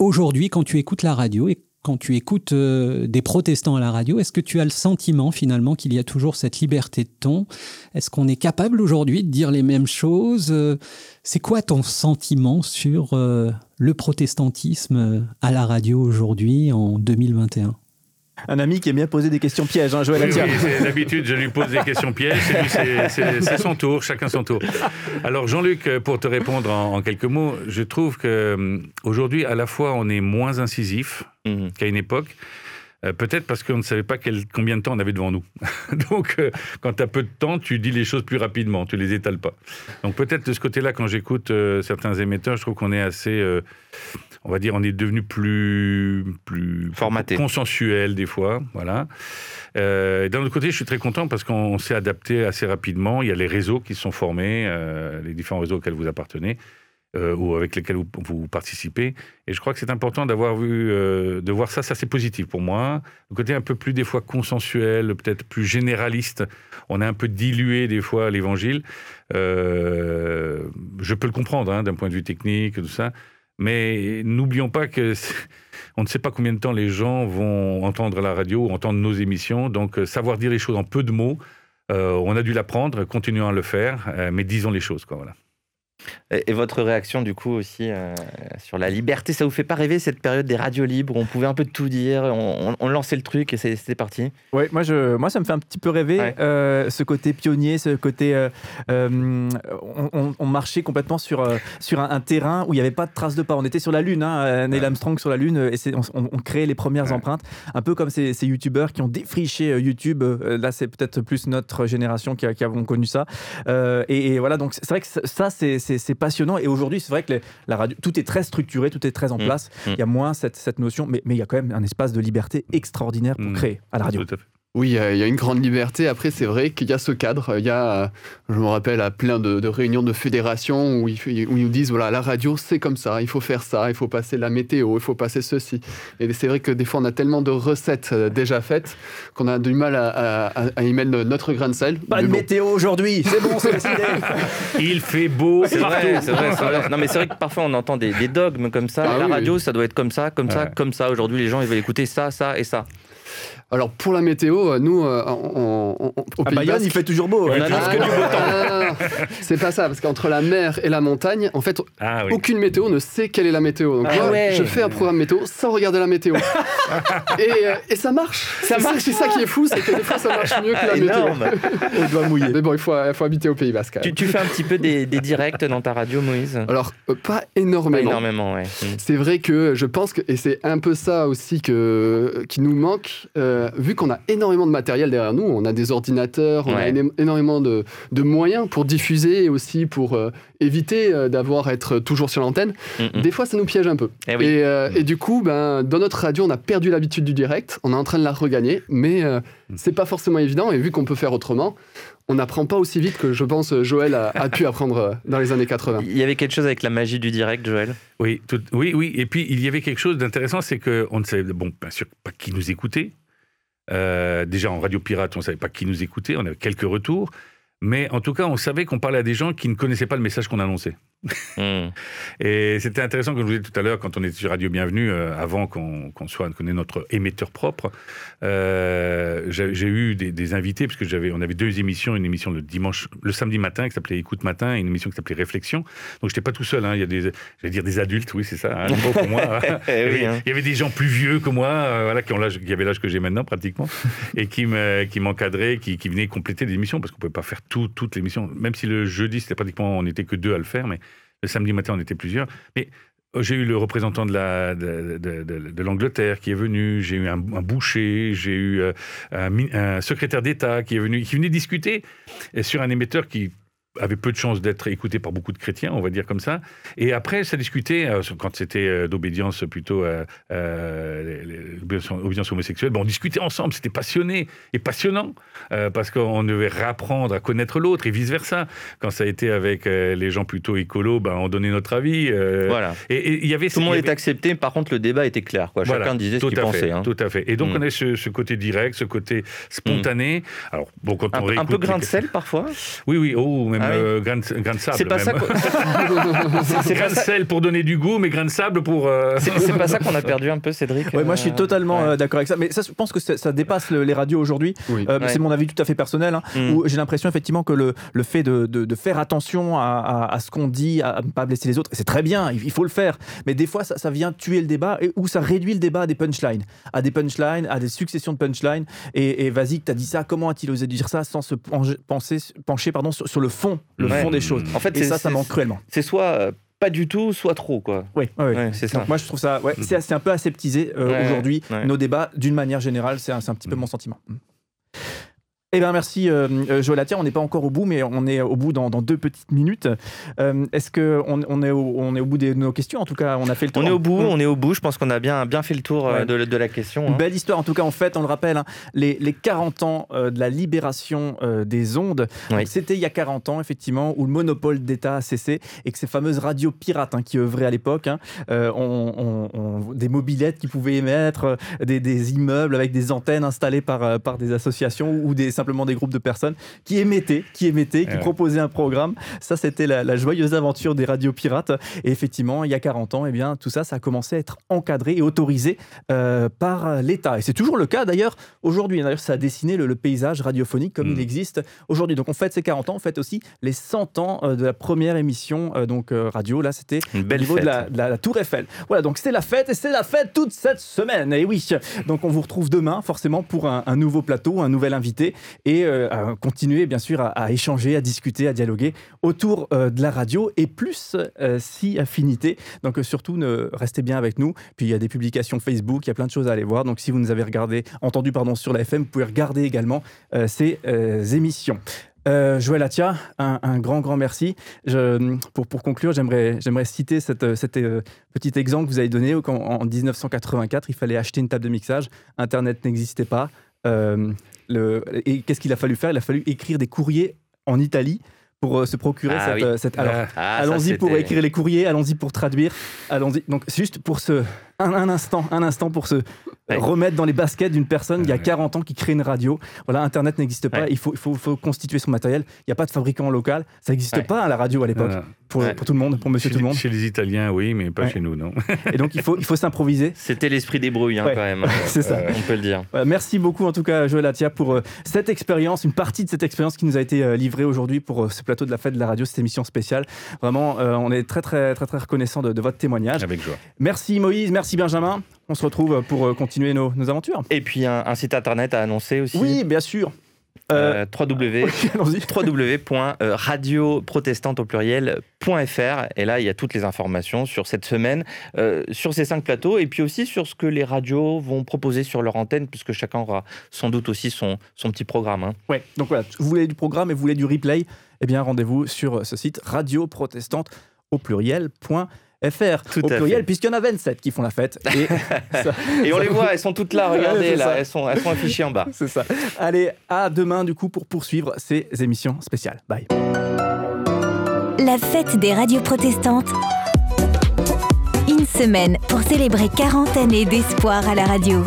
G: Aujourd'hui, quand tu écoutes la radio quand tu écoutes euh, des protestants à la radio, est-ce que tu as le sentiment finalement qu'il y a toujours cette liberté de ton? Est-ce qu'on est capable aujourd'hui de dire les mêmes choses? Euh, C'est quoi ton sentiment sur euh, le protestantisme à la radio aujourd'hui en 2021
B: un ami qui aime bien poser des questions pièges, hein, Joël
E: oui, D'habitude, je lui pose des questions pièges, c'est son tour, chacun son tour. Alors, Jean-Luc, pour te répondre en, quelques mots, je trouve qu'aujourd'hui, à la fois, on est moins incisif mhm. qu'à une époque. Euh, peut-être parce qu'on ne savait pas quel, combien de temps on avait devant nous. Donc, euh, quand tu as peu de temps, tu dis les choses plus rapidement, tu les étales pas. Donc, peut-être de ce côté-là, quand j'écoute euh, certains émetteurs, je trouve qu'on est assez on va dire, on est devenu plus, plus
C: formaté,
E: consensuel des fois, voilà. Euh, d'un autre côté, je suis très content parce qu'on s'est adapté assez rapidement. Il y a les réseaux qui se sont formés, euh, les différents réseaux auxquels vous appartenez. Euh, ou avec lesquels vous, participez. Et je crois que c'est important d'avoir vu, de voir ça, ça c'est positif pour moi. Le côté un peu plus des fois consensuel, peut-être plus généraliste. On a un peu dilué des fois l'évangile. je peux le comprendre hein, d'un point de vue technique, tout ça. Mais n'oublions pas que on ne sait pas combien de temps les gens vont entendre la radio, entendre nos émissions. Donc, euh, savoir dire les choses en peu de mots, euh, on a dû l'apprendre, continuons à le faire, euh, mais disons les choses. Quoi, voilà.
C: Et votre réaction du coup aussi euh, sur la liberté, ça vous fait pas rêver cette période des radios libres où on pouvait un peu tout dire, on, lançait le truc et c'était parti?
B: Oui, moi, je, moi ça me fait un petit peu rêver euh, ce côté pionnier, ce côté euh, on, marchait complètement sur, sur un, terrain où il n'y avait pas de traces de pas. On était sur la Lune, hein, Neil Armstrong sur la Lune et on, créait les premières empreintes, un peu comme ces, ces youtubeurs qui ont défriché YouTube. là, c'est peut-être plus notre génération qui, qui avons connu ça. Et, et, voilà, donc c'est vrai que ça, c'est c'est passionnant. Et aujourd'hui, c'est vrai que la radio, tout est très structuré, tout est très en mmh. place. Mmh. Il y a moins cette, cette notion, mais, mais, il y a quand même un espace de liberté extraordinaire pour mmh. créer à la radio.
D: Oui, il y a une grande liberté. Après, c'est vrai qu'il y a ce cadre. Il y a, je me rappelle, à plein de, réunions de fédérations où ils, où ils, nous disent voilà, la radio, c'est comme ça, il faut faire ça, il faut passer la météo, il faut passer ceci. Et c'est vrai que des fois, on a tellement de recettes euh, déjà faites qu'on a du mal à, y mettre notre grain de sel.
B: Pas de météo aujourd'hui, c'est bon, c'est décidé.
E: il fait beau,
C: c'est vrai, c'est vrai, Non, mais c'est vrai que parfois, on entend des, dogmes comme ça. Ah la radio, ça doit être comme ça, comme ça, comme ça. Aujourd'hui, les gens, ils veulent écouter ça, ça et ça.
D: Alors pour la météo, euh, nous, euh, on,
B: au à Bayonne, il fait toujours beau.
C: On ah, que du beau temps.
D: C'est pas ça, parce qu'entre la mer et la montagne, en fait, ah aucune météo ne sait quelle est la météo. Donc ah moi, je fais un programme météo sans regarder la météo. Euh, et, ça marche. Ça marche. C'est ça qui est fou, c'est que des fois ça marche mieux que la
C: Énorme.
D: météo.
B: On doit mouiller.
D: Mais bon, il faut, il faut habiter au Pays Basque.
C: Tu, tu, fais un petit peu des, directs dans ta radio, Moïse?
D: Alors pas énormément.
C: Pas énormément, ouais.
D: C'est vrai que je pense que et c'est un peu ça aussi que qui nous manque euh, vu qu'on a énormément de matériel derrière nous, on a des ordinateurs, on a énormément de, de moyens pour diffuser et aussi pour euh, éviter euh, d'avoir être toujours sur l'antenne,
C: Mm, mm.
D: des fois ça nous piège un peu.
C: Eh oui.
D: et, euh, et du coup, ben, dans notre radio, on a perdu l'habitude du direct, on est en train de la regagner, mais euh, c'est pas forcément évident. Et vu qu'on peut faire autrement, on n'apprend pas aussi vite que je pense Joël a, a pu apprendre euh, dans les années 80.
C: Il y avait quelque chose avec la magie du direct, Joël?
E: Oui, tout- oui, oui. Et puis, il y avait quelque chose d'intéressant, c'est qu'on ne savait, bon, bien sûr, pas qui nous écoutait. Euh, déjà, en Radio Pirate, on ne savait pas qui nous écoutait. On avait quelques retours. Mais en tout cas, on savait qu'on parlait à des gens qui ne connaissaient pas le message qu'on annonçait. Et c'était intéressant, comme je vous disais tout à l'heure, quand on était sur Radio Bienvenue, euh, avant qu'on soit qu'on ait notre émetteur propre, euh, j'ai eu des, des invités, parce que j'avais, on avait deux émissions, une émission le dimanche, le samedi matin qui s'appelait Écoute Matin, et une émission qui s'appelait Réflexion. Donc j'étais pas tout seul, hein, il y a des, j'allais dire des adultes, oui c'est ça, hein, mot pour moi.
C: Eh
E: il, y
C: oui,
E: avait,
C: hein.
E: il y avait des gens plus vieux que moi, euh, voilà, qui, ont l'âge, qui avaient l'âge que j'ai maintenant pratiquement, et qui me- qui m'encadraient, qui, qui venaient compléter les émissions, parce qu'on pouvait pas faire tout, toute l'émission, même si le jeudi c'était pratiquement, on n'était que deux à le faire, mais le samedi matin, on était plusieurs. Mais euh, j'ai eu le représentant de la de, de- de- de l'Angleterre qui est venu. J'ai eu un, boucher. J'ai eu euh, un, un secrétaire d'État qui est venu, qui venait discuter euh, sur un émetteur qui avait peu de chances d'être écouté par beaucoup de chrétiens, on va dire comme ça. Et après, ça discutait, euh, quand c'était euh, d'obédience plutôt, euh, obédience homosexuelle, ben, on discutait ensemble, c'était passionné et passionnant, euh, parce qu'on devait réapprendre à connaître l'autre et vice-versa. Quand ça a été avec les gens plutôt écolos, ben, on donnait notre avis. euh,
C: Voilà.
E: Et il y avait
C: Tout le monde est accepté, par contre, le débat était clair. Quoi. Chacun
E: voilà,
C: disait ce qu'il pensait. hein.
E: Tout à fait. Et donc,
C: Mm.
E: on a ce, ce côté direct, ce côté spontané. Alors, bon, quand on
C: Un, un
E: réécoute
C: peu grain de sel parfois?
E: Oui, oui, oh, même
C: Ah oui.
E: euh, grain, de, grain de sable.
C: C'est pas
E: même.
C: ça qu'on- C'est- c'est
E: grain
C: pas
E: de
C: ça-
E: sel pour donner du goût, mais grain de sable pour. euh,
C: C'est c'est pas ça qu'on a perdu un peu, Cédric
B: Ouais, moi je suis
C: Euh,
B: totalement
C: ouais.
B: euh, d'accord avec ça, mais ça, je pense que ça, ça dépasse le- les radios aujourd'hui.
D: Oui.
B: Euh,
C: Ouais.
B: C'est mon avis tout à fait personnel, hein,
C: Mm.
B: où j'ai l'impression effectivement que le, le fait de, de- de faire attention à, à- à ce qu'on dit, à ne pas blesser les autres, c'est très bien, il il faut le faire, mais des fois ça, ça vient tuer le débat, et, ou ça réduit le débat à des punchlines, à des punchlines, à des successions de punchlines, et, et vas-y, que tu as dit ça, comment a-t-il osé dire ça sans se pencher, penser, pencher pardon, sur, sur le fond, le
C: Ouais.
B: fond des choses.
C: En fait,
B: et ça, ça manque cruellement.
C: C'est soit euh, pas du tout, soit trop. quoi.
B: Oui, oui, oui.
C: Ouais, c'est ça.
B: Donc moi je trouve ça, ouais, c'est c'est un peu aseptisé euh,
C: Ouais,
B: aujourd'hui. Nos débats, d'une manière générale, c'est un, petit peu
E: Mm.
B: mon sentiment. Eh bien, merci euh, euh, Joël. On n'est pas encore au bout, mais on est au bout dans, dans deux petites minutes. Euh, Est-ce qu'on on est, au, on est au bout de nos questions? En tout cas, on a fait le tour.
C: On est au bout,
B: Mm.
C: on est au bout. Je pense qu'on a bien, bien fait le tour euh,
B: Ouais.
C: de, de la question.
B: Une
C: hein.
B: belle histoire, en tout cas, en fait, on le rappelle, hein, les, les 40 ans euh, de la libération des ondes.
C: Oui.
B: C'était il y a 40 ans, effectivement, où le monopole d'État a cessé et que ces fameuses radios pirates hein, qui œuvraient à l'époque, ont, des mobilettes qui pouvaient émettre, des, des immeubles avec des antennes installées par, par des associations ou des, simplement des groupes de personnes qui émettaient, qui émettaient, qui
E: Ouais.
B: proposaient un programme. Ça, c'était la, la joyeuse aventure des radios pirates. Et effectivement, il y a 40 ans, eh bien, tout ça, ça a commencé à être encadré et autorisé euh, par l'État. Et c'est toujours le cas d'ailleurs aujourd'hui. D'ailleurs, ça a dessiné le, le paysage radiophonique comme
E: Mm.
B: il existe aujourd'hui. Donc on fête ces 40 ans, on fête aussi les 100 ans euh, de la première émission euh, donc radio. Là, c'était au niveau
C: fête.
B: de la, de la- la Tour Eiffel. Voilà, donc c'est la fête et c'est la fête toute cette semaine. Et oui, donc on vous retrouve demain forcément pour un, un nouveau plateau, un nouvel invité et euh, continuer bien sûr à, échanger, à discuter, à dialoguer autour euh, de la radio et plus euh, si affinité. Donc euh, surtout, ne, restez bien avec nous. Puis il y a des publications Facebook, il y a plein de choses à aller voir. Donc si vous nous avez regardé, entendu pardon, sur la FM, vous pouvez regarder également ces émissions. Euh, Joël Atia, un, grand, grand merci. Pour, pour conclure, j'aimerais, citer cette, cet euh, petit exemple que vous avez donné. En 1984, il fallait acheter une table de mixage. Internet n'existait pas. Euh, le, et qu'est-ce qu'il a fallu faire? Il a fallu écrire des courriers en Italie pour euh, se procurer
C: Ah
B: cette,
C: oui.
B: euh, cette- alors,
E: Ah,
C: Ah,
B: allons-y pour écrire les courriers, allons-y pour traduire, allons-y. Donc c'est juste pour se un, un instant, un instant pour se
C: Ouais.
B: remettre dans les baskets d'une personne il y a
E: Ouais.
B: 40 ans qui crée une radio. Voilà, Internet n'existe pas.
C: Ouais.
B: Il faut, il faut, faut constituer son matériel. Il n'y a pas de fabricant local. Ça n'existe
C: Ouais.
B: pas à la radio à l'époque
E: non, non.
B: pour,
C: Ouais.
B: pour tout le monde, pour Monsieur
E: Chez,
B: tout le monde.
E: chez les Italiens, oui, mais pas
B: Ouais.
E: chez nous, non.
B: Et donc il faut, il faut s'improviser.
C: C'était l'esprit des brouilles, hein,
B: Ouais.
C: quand même.
B: C'est ça.
C: On peut le dire.
B: Voilà, merci beaucoup en tout cas Joël Atia pour euh, cette expérience, une partie de cette expérience qui nous a été euh, livrée aujourd'hui pour euh, ce plateau de la fête de la radio, cette émission spéciale. Vraiment, euh, on est très très très très reconnaissant de, de votre témoignage.
E: Avec joie.
B: Merci Moïse, merci Benjamin. On se retrouve pour euh, continuer nos, nos aventures.
C: Et puis un, un site internet à annoncer aussi.
B: Oui, bien sûr.
C: Euh, www, www.radioprotestante au pluriel.fr et là il y a toutes les informations sur cette semaine, euh, sur ces cinq plateaux et puis aussi sur ce que les radios vont proposer sur leur antenne puisque chacun aura sans doute aussi son, son petit programme. Hein.
B: Ouais, donc voilà, vous voulez du programme et vous voulez du replay, eh bien rendez-vous sur ce site radioprotestante au pluriel.fr. FR
C: Tout
B: au pluriel, puisqu'il y en a 27 qui font la fête. Et, ça-
C: Et on
B: ça
C: les voit, elles sont toutes là, regardez là, elles sont, elles sont affichées en bas.
B: C'est ça. Allez, à demain du coup pour poursuivre ces émissions spéciales. Bye.
A: La fête des radios protestantes. Une semaine pour célébrer 40 années d'espoir à la radio.